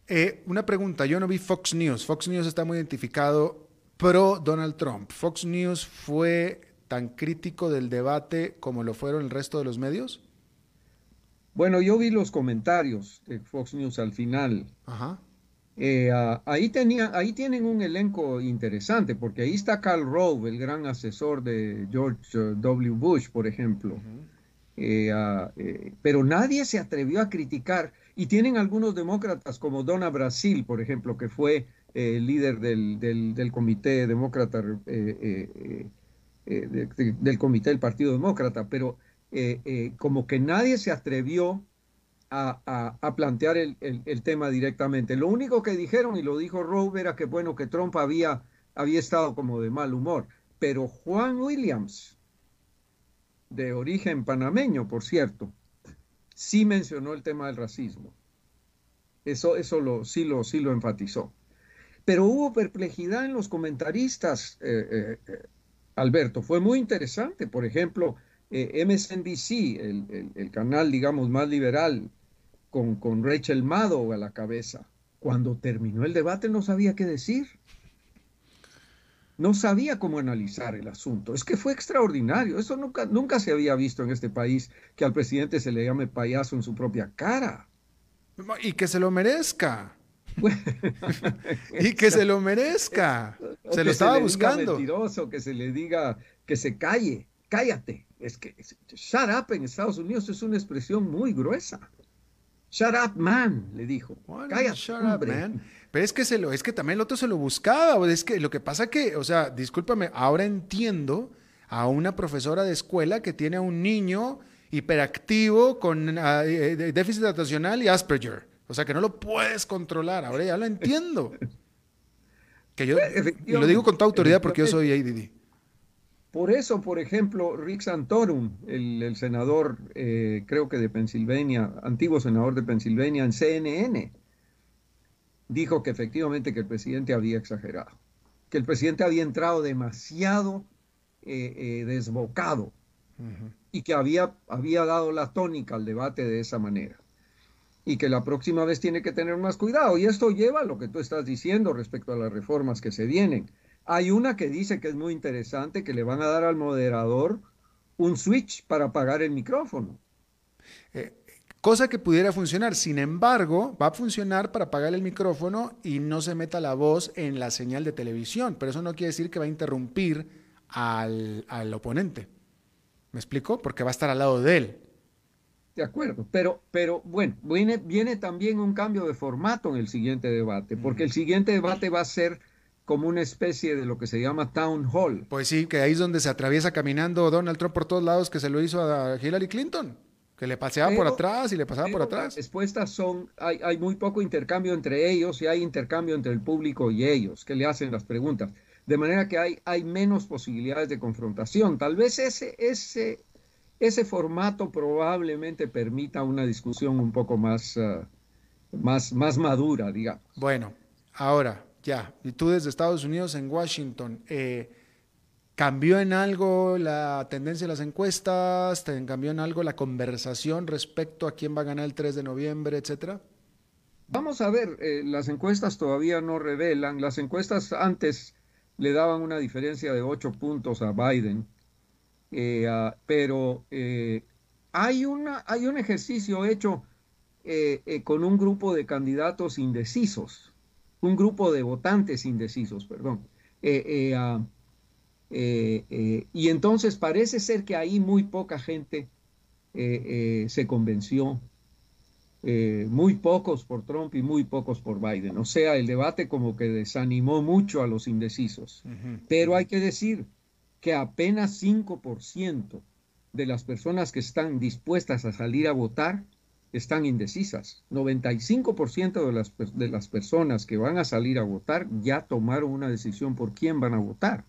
Eh, una pregunta, yo no vi Fox News. Fox News está muy identificado pro Donald Trump. ¿Fox News fue tan crítico del debate como lo fueron el resto de los medios? Bueno, yo vi los comentarios de Fox News al final. Ajá. Eh, ah, ahí, tenía, ahí tienen un elenco interesante, porque ahí está Carl Rove, el gran asesor de George uh, W. Bush, por ejemplo. Eh, ah, eh, pero nadie se atrevió a criticar. Y tienen algunos demócratas como Donna Brasil, por ejemplo, que fue líder del, del, comité demócrata, del comité del Partido Demócrata, pero como que nadie se atrevió a, plantear el, tema directamente. Lo único que dijeron, y lo dijo Rowe, era que bueno, que Trump había, estado como de mal humor. Pero Juan Williams, de origen panameño, por cierto, sí mencionó el tema del racismo. Eso, lo, sí, lo, sí lo enfatizó. Pero hubo perplejidad en los comentaristas, eh, eh, eh, Alberto. Fue muy interesante. Por ejemplo, MSNBC, el, el, canal, digamos, más liberal con, Rachel Maddow a la cabeza. Cuando terminó el debate no sabía qué decir. No sabía cómo analizar el asunto. Es que fue extraordinario. Eso nunca, nunca se había visto en este país que al presidente se le llame payaso en su propia cara. Y que se lo merezca. y que se lo merezca. se lo estaba buscando. mentiroso, que se le diga que se calle, cállate. Es que shut up en Estados Unidos es una expresión muy gruesa. Shut up, man, le dijo. Cállate, shut up, man. Pero es que, se lo, es que también el otro se lo buscaba. Es que lo que pasa que, o sea, discúlpame, ahora entiendo a una profesora de escuela que tiene a un niño hiperactivo con ah, eh, déficit atencional y Asperger. O sea, que no lo puedes controlar. Ahora ya lo entiendo. Que yo, y lo digo con toda autoridad porque yo soy ADD. Por eso, por ejemplo, Rick Santorum, el, senador, eh, creo que de Pensilvania, antiguo senador de Pensilvania en CNN, dijo que efectivamente que el presidente había exagerado, que el presidente había entrado demasiado eh, eh, desbocado y que había, había dado la tónica al debate de esa manera y que la próxima vez tiene que tener más cuidado. Y esto lleva a lo que tú estás diciendo respecto a las reformas que se vienen hay una que dice que es muy interesante, que le van a dar al moderador un switch para apagar el micrófono. Eh, cosa que pudiera funcionar, sin embargo, va a funcionar para apagar el micrófono y no se meta la voz en la señal de televisión, pero eso no quiere decir que va a interrumpir al, oponente. ¿Me explico? Porque va a estar al lado de él. De acuerdo, pero, pero bueno, viene, viene también un cambio de formato en el siguiente debate, porque el siguiente debate va a ser como una especie de lo que se llama town hall. Pues sí, que ahí es donde se atraviesa caminando Donald Trump por todos lados, que se lo hizo a Hillary Clinton, Que le paseaba por atrás y le pasaba por atrás. Las respuestas son, hay, hay muy poco intercambio entre ellos y hay intercambio entre el público y ellos que le hacen las preguntas. De manera que hay, hay menos posibilidades de confrontación. Tal vez ese, ese, ese formato probablemente permita una discusión un poco más, uh, más, más madura, digamos. Bueno, ahora, ya, y tú desde Estados Unidos en Washington, eh, ¿cambió en algo la tendencia de las encuestas? ¿Cambió en algo la conversación respecto a quién va a ganar el 3 de noviembre, etcétera? Vamos a ver, eh, las encuestas todavía no revelan. Las encuestas antes le daban una diferencia de 8 puntos a Biden, eh, pero hay, una, hay un ejercicio hecho con un grupo de candidatos indecisos un grupo de votantes indecisos, perdón. Eh, eh, ah, eh, y entonces parece ser que ahí muy poca gente se convenció, muy pocos por Trump y muy pocos por Biden. O sea, el debate como que desanimó mucho a los indecisos. Pero hay que decir que apenas 5% de las personas que están dispuestas a salir a votar están indecisas. 95% de las, de las personas que van a salir a votar ya tomaron una decisión por quién van a votar.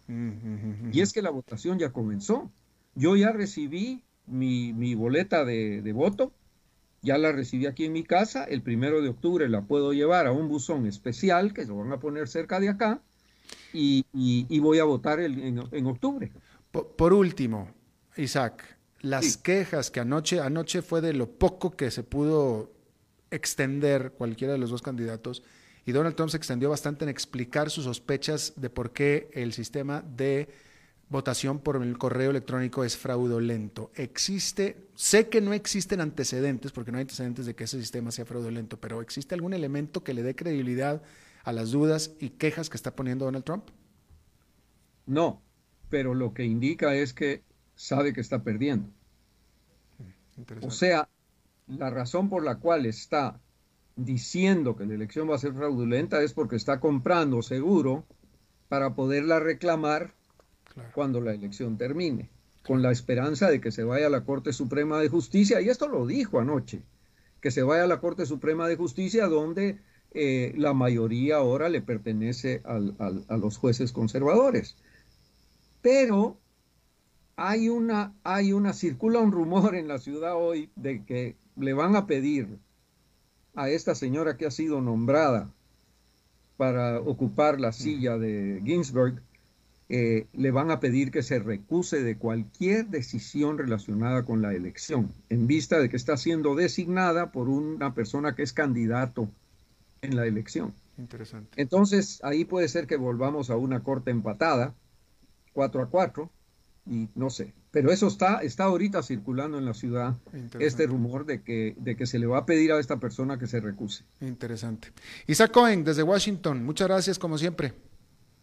Y es que la votación ya comenzó. Yo ya recibí mi, mi boleta de, de, voto, ya la recibí aquí en mi casa. El primero de octubre la puedo llevar a un buzón especial que se van a poner cerca de acá y, y, y voy a votar el, en, en, octubre. Por, por último, Isaac, las sí. quejas que anoche, anoche fue de lo poco que se pudo extender cualquiera de los dos candidatos y Donald Trump se extendió bastante en explicar sus sospechas de por qué el sistema de votación por el correo electrónico es fraudulento. Existe, sé que no existen antecedentes, porque no hay antecedentes de que ese sistema sea fraudulento, pero ¿existe algún elemento que le dé credibilidad a las dudas y quejas que está poniendo Donald Trump? No, pero lo que indica es que sabe que está perdiendo. O sea, la razón por la cual está diciendo que la elección va a ser fraudulenta es porque está comprando seguro para poderla reclamar claro. cuando la elección termine, con la esperanza de que se vaya a la Corte Suprema de Justicia, y esto lo dijo anoche, que se vaya a la Corte Suprema de Justicia donde eh, la mayoría ahora le pertenece al, al, a los jueces conservadores. Pero hay una, hay una, circula un rumor en la ciudad hoy de que le van a pedir a esta señora que ha sido nombrada para ocupar la silla de Ginsburg, eh, le van a pedir que se recuse de cualquier decisión relacionada con la elección, en vista de que está siendo designada por una persona que es candidato en la elección. Interesante. Entonces, ahí puede ser que volvamos a una corte empatada, 4 a 4, y no sé. Pero eso está, está ahorita circulando en la ciudad, este rumor de que, de que se le va a pedir a esta persona que se recuse. Interesante. Isaac Cohen, desde Washington, muchas gracias como siempre.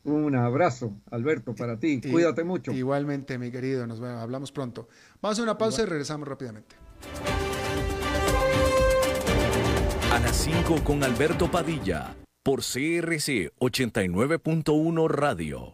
Un abrazo, Alberto, para ti. Y, Cuídate mucho. Igualmente, mi querido, nos vemos, hablamos pronto. Vamos a una pausa Igual. y regresamos rápidamente. A las 5 con Alberto Padilla, por CRC 89.1 Radio.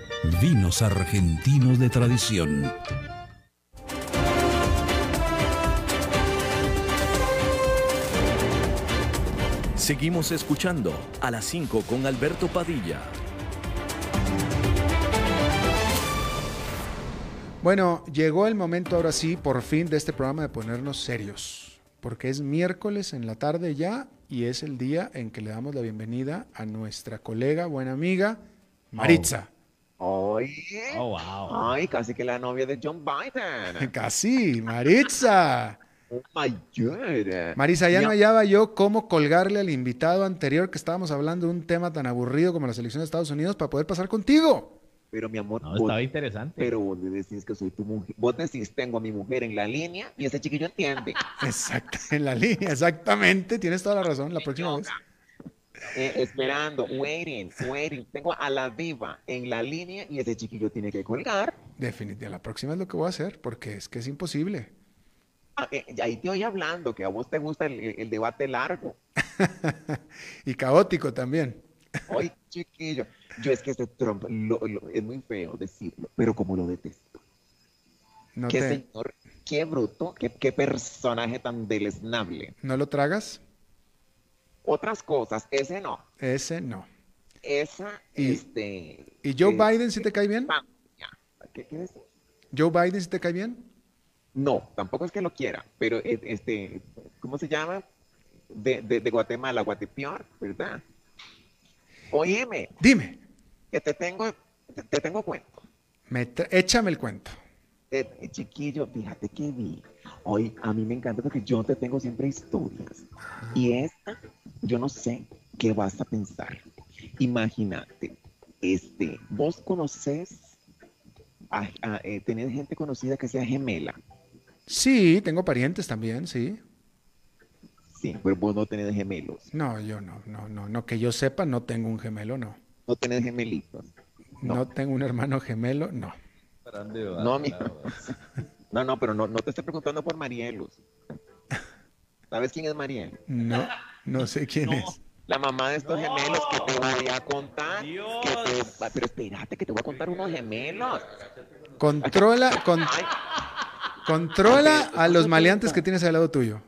vinos argentinos de tradición. Seguimos escuchando a las 5 con Alberto Padilla. Bueno, llegó el momento ahora sí, por fin, de este programa de ponernos serios, porque es miércoles en la tarde ya y es el día en que le damos la bienvenida a nuestra colega, buena amiga, Maritza. Oh. Oye, oh, wow. ay, casi que la novia de John Biden. casi, Maritza. Oh my God. Marisa, ya, ya, no hallaba yo cómo colgarle al invitado anterior que estábamos hablando de un tema tan aburrido como la selección de Estados Unidos para poder pasar contigo. Pero mi amor, No, vos- estaba interesante. pero vos me decís que soy tu mujer. Vos decís, tengo a mi mujer en la línea y ese chiquillo entiende. Exacto, en la línea, exactamente. Tienes toda la razón. La próxima vez. Eh, esperando, waiting, waiting. Tengo a la diva en la línea y ese chiquillo tiene que colgar. Definitivamente, la próxima es lo que voy a hacer, porque es que es imposible. Ah, eh, ahí te oí hablando, que a vos te gusta el, el debate largo. y caótico también. Ay, chiquillo. Yo es que ese Trump lo- lo- es muy feo decirlo, pero como lo detesto. No, qué te, señor, qué bruto, qué, qué personaje tan deleznable. ¿No lo tragas? Otras cosas, ese no. Ese no. Esa, Y- este. ¿Y Joe eh, Biden si te cae bien? ¿Qué qué decís? ¿Joe Biden si te cae bien? No, tampoco es que lo quiera, pero eh, este, ¿cómo se llama? De, de, de Guatemala, Guatepeor, ¿verdad? Óyeme, Dime, que te tengo, te, te tengo cuento. me échame el cuento. Eh, chiquillo, fíjate que vi. Hoy a mí me encanta porque yo te tengo siempre historias. Y esta, yo no sé qué vas a pensar. Imagínate, este, vos conoces, a, a, eh, tenés gente conocida que sea gemela. Sí, tengo parientes también, sí. Sí, pero vos no tenés gemelos. No, yo no, no, no, no, que yo sepa, no tengo un gemelo, no. No tenés gemelitos. No, No. tengo un hermano gemelo, no. No, mi- no, no, pero no, no te estoy preguntando por Marielos. ¿Sabes quién es Mariel? No, no sé quién es. La mamá de estos gemelos que te voy a contar. que te- pero espérate, que te voy a contar unos gemelos. Controla, con- controla a los maleantes que tienes al lado tuyo.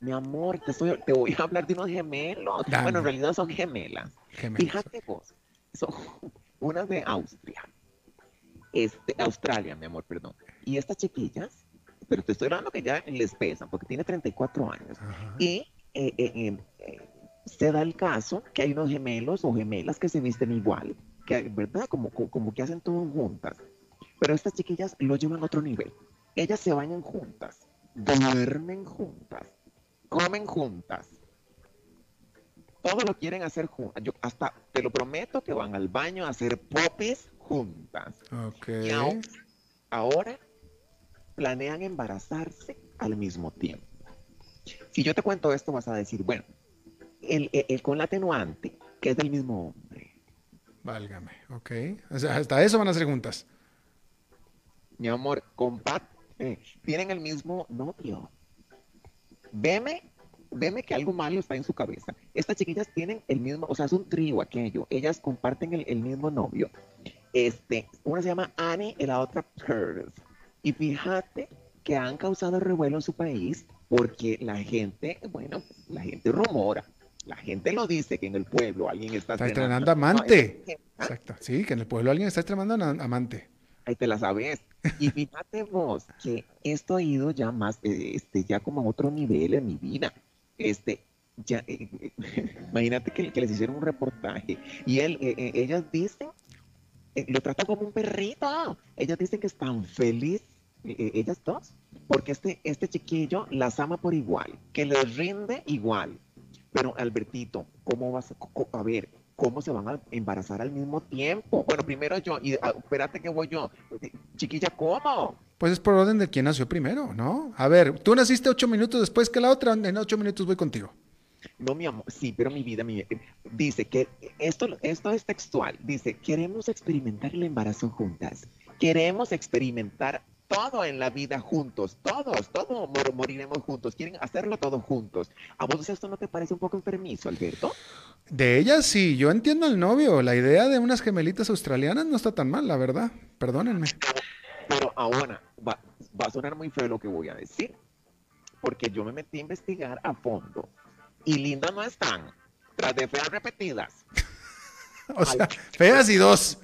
mi amor, te, estoy- te voy a hablar de unos gemelos. Dame. Bueno, en realidad son gemelas. Gemelos. Fíjate vos, son unas de Austria. Este, Australia, mi amor, perdón. Y estas chiquillas, pero te estoy hablando que ya les pesan, porque tiene 34 años. Ajá. Y eh, eh, eh, se da el caso que hay unos gemelos o gemelas que se visten igual, que, ¿verdad? Como, que hacen todo juntas. Pero estas chiquillas lo llevan a otro nivel. Ellas se bañan juntas, duermen juntas, comen juntas. Todo lo quieren hacer juntas. Yo hasta te lo prometo que van al baño a hacer popis juntas. Ok. Y ahora, ahora planean embarazarse al mismo tiempo. Si yo te cuento esto, vas a decir, bueno, el, el- el con la atenuante, que es del mismo hombre. Válgame, ok. O sea, hasta eso van a ser juntas. Mi amor, compa, eh, tienen el mismo novio. Veme, veme que algo malo está en su cabeza. Estas chiquillas tienen el mismo, o sea, es un trío aquello. Ellas comparten el, el mismo novio. Este, una se llama Annie y la otra Perth. Y fíjate que han causado revuelo en su país porque la gente, bueno, la gente rumora. La gente lo dice que en el pueblo alguien está, Está estrenando amante. No, es que- ¿ah? Exacto. Sí, que en el pueblo alguien está estrenando amante. Ahí te la sabes. Y fíjate vos que esto ha ido ya más, eh, este, ya como a otro nivel en mi vida. Este, ya, eh, imagínate que, que les hicieron un reportaje y él, eh, ellas dicen, eh, lo tratan como un perrito. Ellas dicen que están felices, ellas dos, porque este, este chiquillo las ama por igual, que les rinde igual. Pero Albertito, ¿cómo vas a, a ver, cómo se van a embarazar al mismo tiempo? Bueno, primero yo, y ah, espérate que voy yo. Chiquilla, ¿cómo? Pues es por orden de quién nació primero, ¿no? A ver, tú naciste ocho minutos después que la otra, en ocho minutos voy contigo. No, mi amor, sí, pero mi vida, mi, dice que esto, esto es textual. Dice, queremos experimentar el embarazo juntas. Queremos experimentar todo en la vida juntos. Todos, todos mor- moriremos juntos. Quieren hacerlo todo juntos. ¿A vos esto no te parece un poco enfermizo, Alberto? De ellas sí, yo entiendo al novio. La idea de unas gemelitas australianas no está tan mal, la verdad. Perdónenme. Pero ahora va, va a sonar muy feo lo que voy a decir, porque yo me metí a investigar a fondo y lindas no están, tras de feas repetidas. O sea, feas y dos.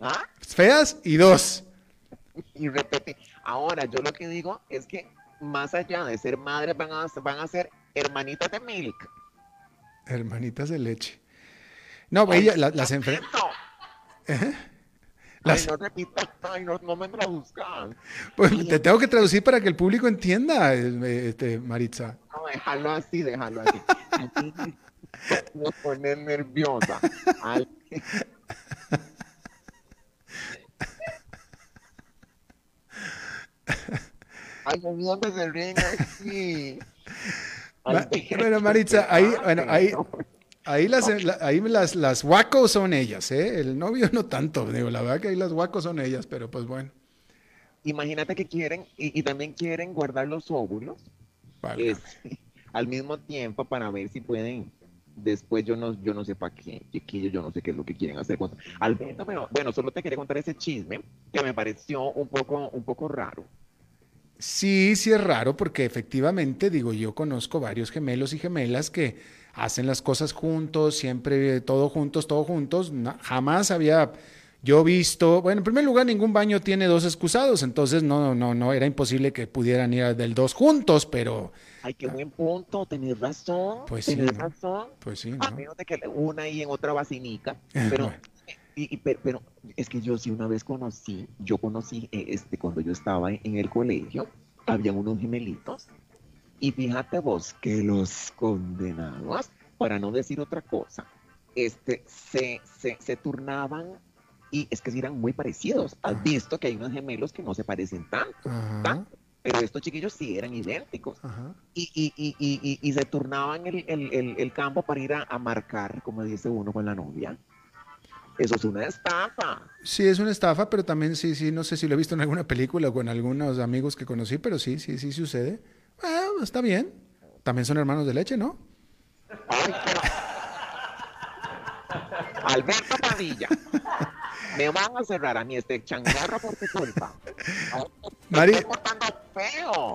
¿Ah? Feas y dos. Y repetí. Ahora, yo lo que digo es que más allá de ser madres, van a, van a ser hermanitas de milk. Hermanitas de leche. No, ella, la- las enfre- No, las- ay, no repita, ay, no, no me traduzcan. pues, te tengo que traducir para que el público entienda, eh, este, Maritza. No, déjalo así, déjalo así. Así Me pone nerviosa. Ay, Ay, ¿dónde se ríen así? bueno, Maritza, ahí, bueno, ahí, ahí las, ahí las, las guacos son ellas, ¿eh? El novio no tanto, digo, la verdad que ahí las guacos son ellas, pero pues bueno. Imagínate que quieren, y, también quieren guardar los óvulos al mismo tiempo para ver si pueden después yo no, yo no sé para qué, chiquillos, yo no sé qué es lo que quieren hacer. Alberto, bueno, solo te quería contar ese chisme que me pareció un poco, un poco raro. Sí, sí es raro porque efectivamente, digo, yo conozco varios gemelos y gemelas que hacen las cosas juntos, siempre todo juntos, todo juntos. jamás había yo visto, bueno, en primer lugar, ningún baño tiene dos excusados, entonces no, no, no, era imposible que pudieran ir del dos juntos, pero... Ay, qué buen punto, tenés razón. Pues sí. razón. Pues sí. A menos de que una y en otra vacinica, pero... Y, pero, es que yo sí una vez conocí, yo conocí eh, este, cuando yo estaba en, el colegio, había unos gemelitos, y fíjate vos que los condenados, para no decir otra cosa, este, se, se, se turnaban y es que eran muy parecidos. Has visto que hay unos gemelos que no se parecen tanto, pero estos chiquillos sí eran idénticos. Y, y, y, y, se turnaban el, el, el, campo para ir a, a, marcar, como dice uno con la novia. Eso es una estafa. Sí, es una estafa, pero también sí, sí, no sé si lo he visto en alguna película o con algunos amigos que conocí, pero sí, sí, sí sucede. Bueno, está bien. También son hermanos de leche, ¿no? Alberto Padilla. Me van a cerrar a mí este changarro por tu culpa.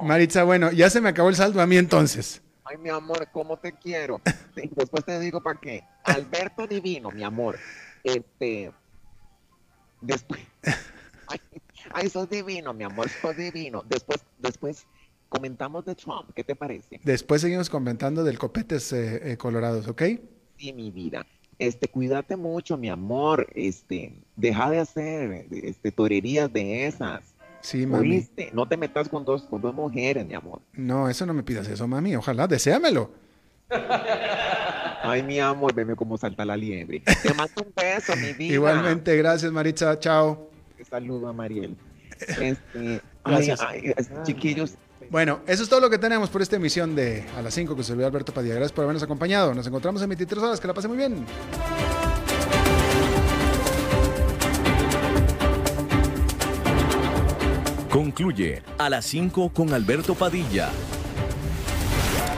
Maritza, bueno, ya se me acabó el saldo a mí entonces. Ay, mi amor, ¿cómo te quiero? Después te digo para qué. Alberto Divino, mi amor. Este. Después. Ay, sos divino, mi amor, sos divino. Después, después comentamos de Trump, ¿qué te parece? Después seguimos comentando del copetes eh, eh, colorados, ¿ok? Sí, mi vida. Este, cuídate mucho, mi amor. Este, deja de hacer este, torerías de esas. Sí, mami. No te metas con dos, con dos mujeres, mi amor. No, eso no me pidas eso, mami. Ojalá, deséamelo. Ay, mi amor, veme cómo salta la liebre. Te mando un beso, mi vida. Igualmente, gracias, Maritza. Chao. Saludo a Mariel. Este, gracias. chiquillos. Bueno, eso es todo lo que tenemos por esta emisión de A las 5 que se Alberto Padilla. Gracias por habernos acompañado. Nos encontramos en 23 horas. Que la pase muy bien. Concluye A las 5 con Alberto Padilla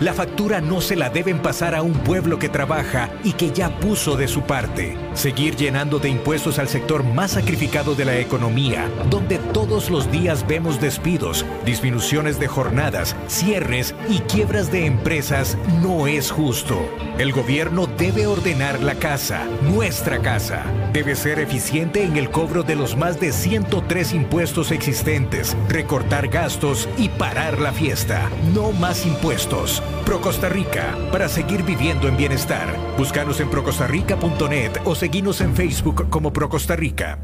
La factura no se la deben pasar a un pueblo que trabaja y que ya puso de su parte. Seguir llenando de impuestos al sector más sacrificado de la economía, donde todos los días vemos despidos, disminuciones de jornadas, cierres y quiebras de empresas, no es justo. El gobierno debe ordenar la casa, nuestra casa. Debe ser eficiente en el cobro de los más de 103 impuestos existentes, recortar gastos y parar la fiesta. No más impuestos. Pro Costa Rica, para seguir viviendo en bienestar. Búscanos en procostarrica.net o seguinos en Facebook como Pro Costa Rica.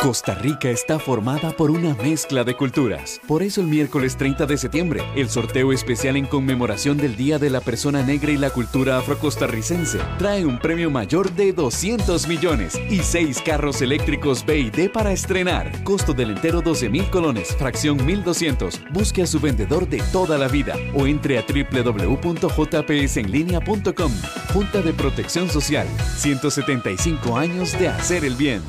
Costa Rica está formada por una mezcla de culturas. Por eso el miércoles 30 de septiembre, el sorteo especial en conmemoración del Día de la Persona Negra y la Cultura Afrocostarricense trae un premio mayor de 200 millones y 6 carros eléctricos B para estrenar. Costo del entero 12 mil colones, fracción 1200. Busque a su vendedor de toda la vida o entre a www.jpsenlinea.com. Junta de Protección Social. 175 años de hacer el bien.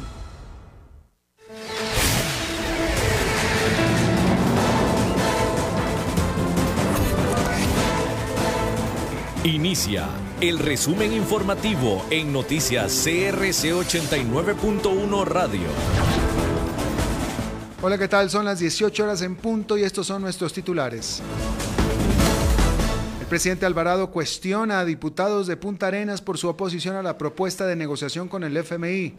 Inicia el resumen informativo en noticias CRC 89.1 Radio. Hola, ¿qué tal? Son las 18 horas en punto y estos son nuestros titulares. El presidente Alvarado cuestiona a diputados de Punta Arenas por su oposición a la propuesta de negociación con el FMI.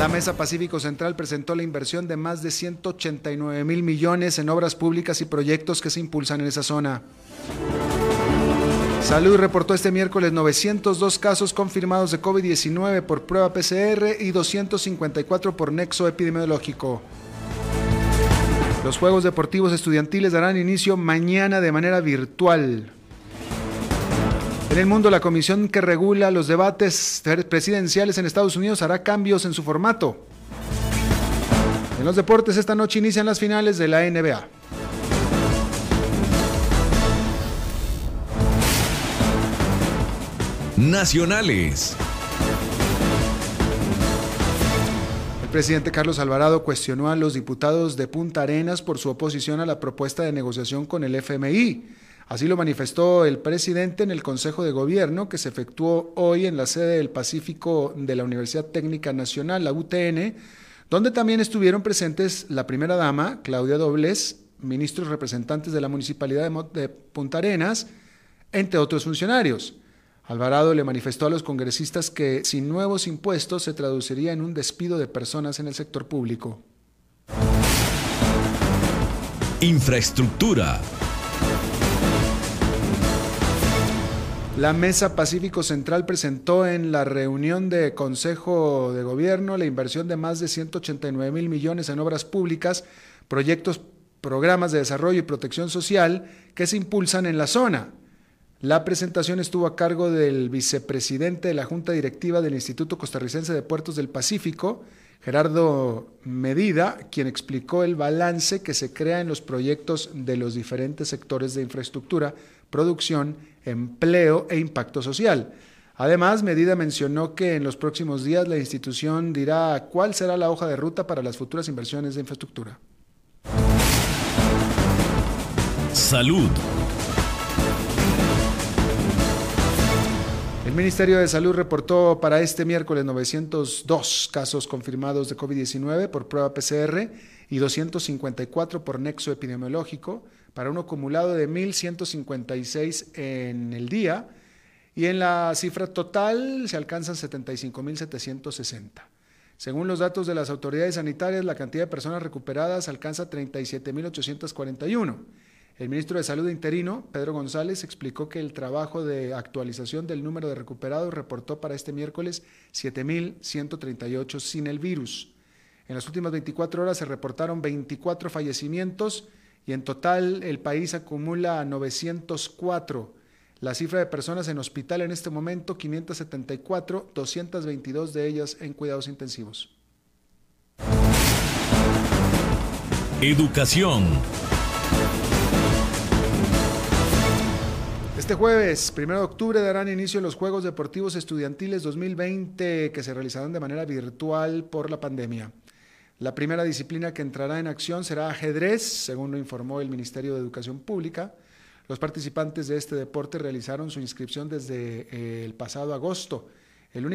La Mesa Pacífico Central presentó la inversión de más de 189 mil millones en obras públicas y proyectos que se impulsan en esa zona. Salud reportó este miércoles 902 casos confirmados de COVID-19 por prueba PCR y 254 por nexo epidemiológico. Los Juegos Deportivos Estudiantiles darán inicio mañana de manera virtual. En el mundo, la comisión que regula los debates presidenciales en Estados Unidos hará cambios en su formato. En los deportes, esta noche inician las finales de la NBA. Nacionales. El presidente Carlos Alvarado cuestionó a los diputados de Punta Arenas por su oposición a la propuesta de negociación con el FMI. Así lo manifestó el presidente en el Consejo de Gobierno que se efectuó hoy en la sede del Pacífico de la Universidad Técnica Nacional, la UTN, donde también estuvieron presentes la primera dama, Claudia Dobles, ministros representantes de la Municipalidad de Punta Arenas, entre otros funcionarios. Alvarado le manifestó a los congresistas que sin nuevos impuestos se traduciría en un despido de personas en el sector público. Infraestructura. La Mesa Pacífico Central presentó en la reunión de Consejo de Gobierno la inversión de más de 189 mil millones en obras públicas, proyectos, programas de desarrollo y protección social que se impulsan en la zona. La presentación estuvo a cargo del vicepresidente de la Junta Directiva del Instituto Costarricense de Puertos del Pacífico, Gerardo Medida, quien explicó el balance que se crea en los proyectos de los diferentes sectores de infraestructura, producción, empleo e impacto social. Además, Medida mencionó que en los próximos días la institución dirá cuál será la hoja de ruta para las futuras inversiones de infraestructura. Salud. El Ministerio de Salud reportó para este miércoles 902 casos confirmados de COVID-19 por prueba PCR y 254 por nexo epidemiológico, para un acumulado de 1.156 en el día, y en la cifra total se alcanzan 75.760. Según los datos de las autoridades sanitarias, la cantidad de personas recuperadas alcanza 37.841. El ministro de Salud interino, Pedro González, explicó que el trabajo de actualización del número de recuperados reportó para este miércoles 7.138 sin el virus. En las últimas 24 horas se reportaron 24 fallecimientos y en total el país acumula 904. La cifra de personas en hospital en este momento 574, 222 de ellas en cuidados intensivos. Educación. Este jueves, 1 de octubre, darán inicio los Juegos Deportivos Estudiantiles 2020 que se realizarán de manera virtual por la pandemia. La primera disciplina que entrará en acción será ajedrez, según lo informó el Ministerio de Educación Pública. Los participantes de este deporte realizaron su inscripción desde eh, el pasado agosto. El único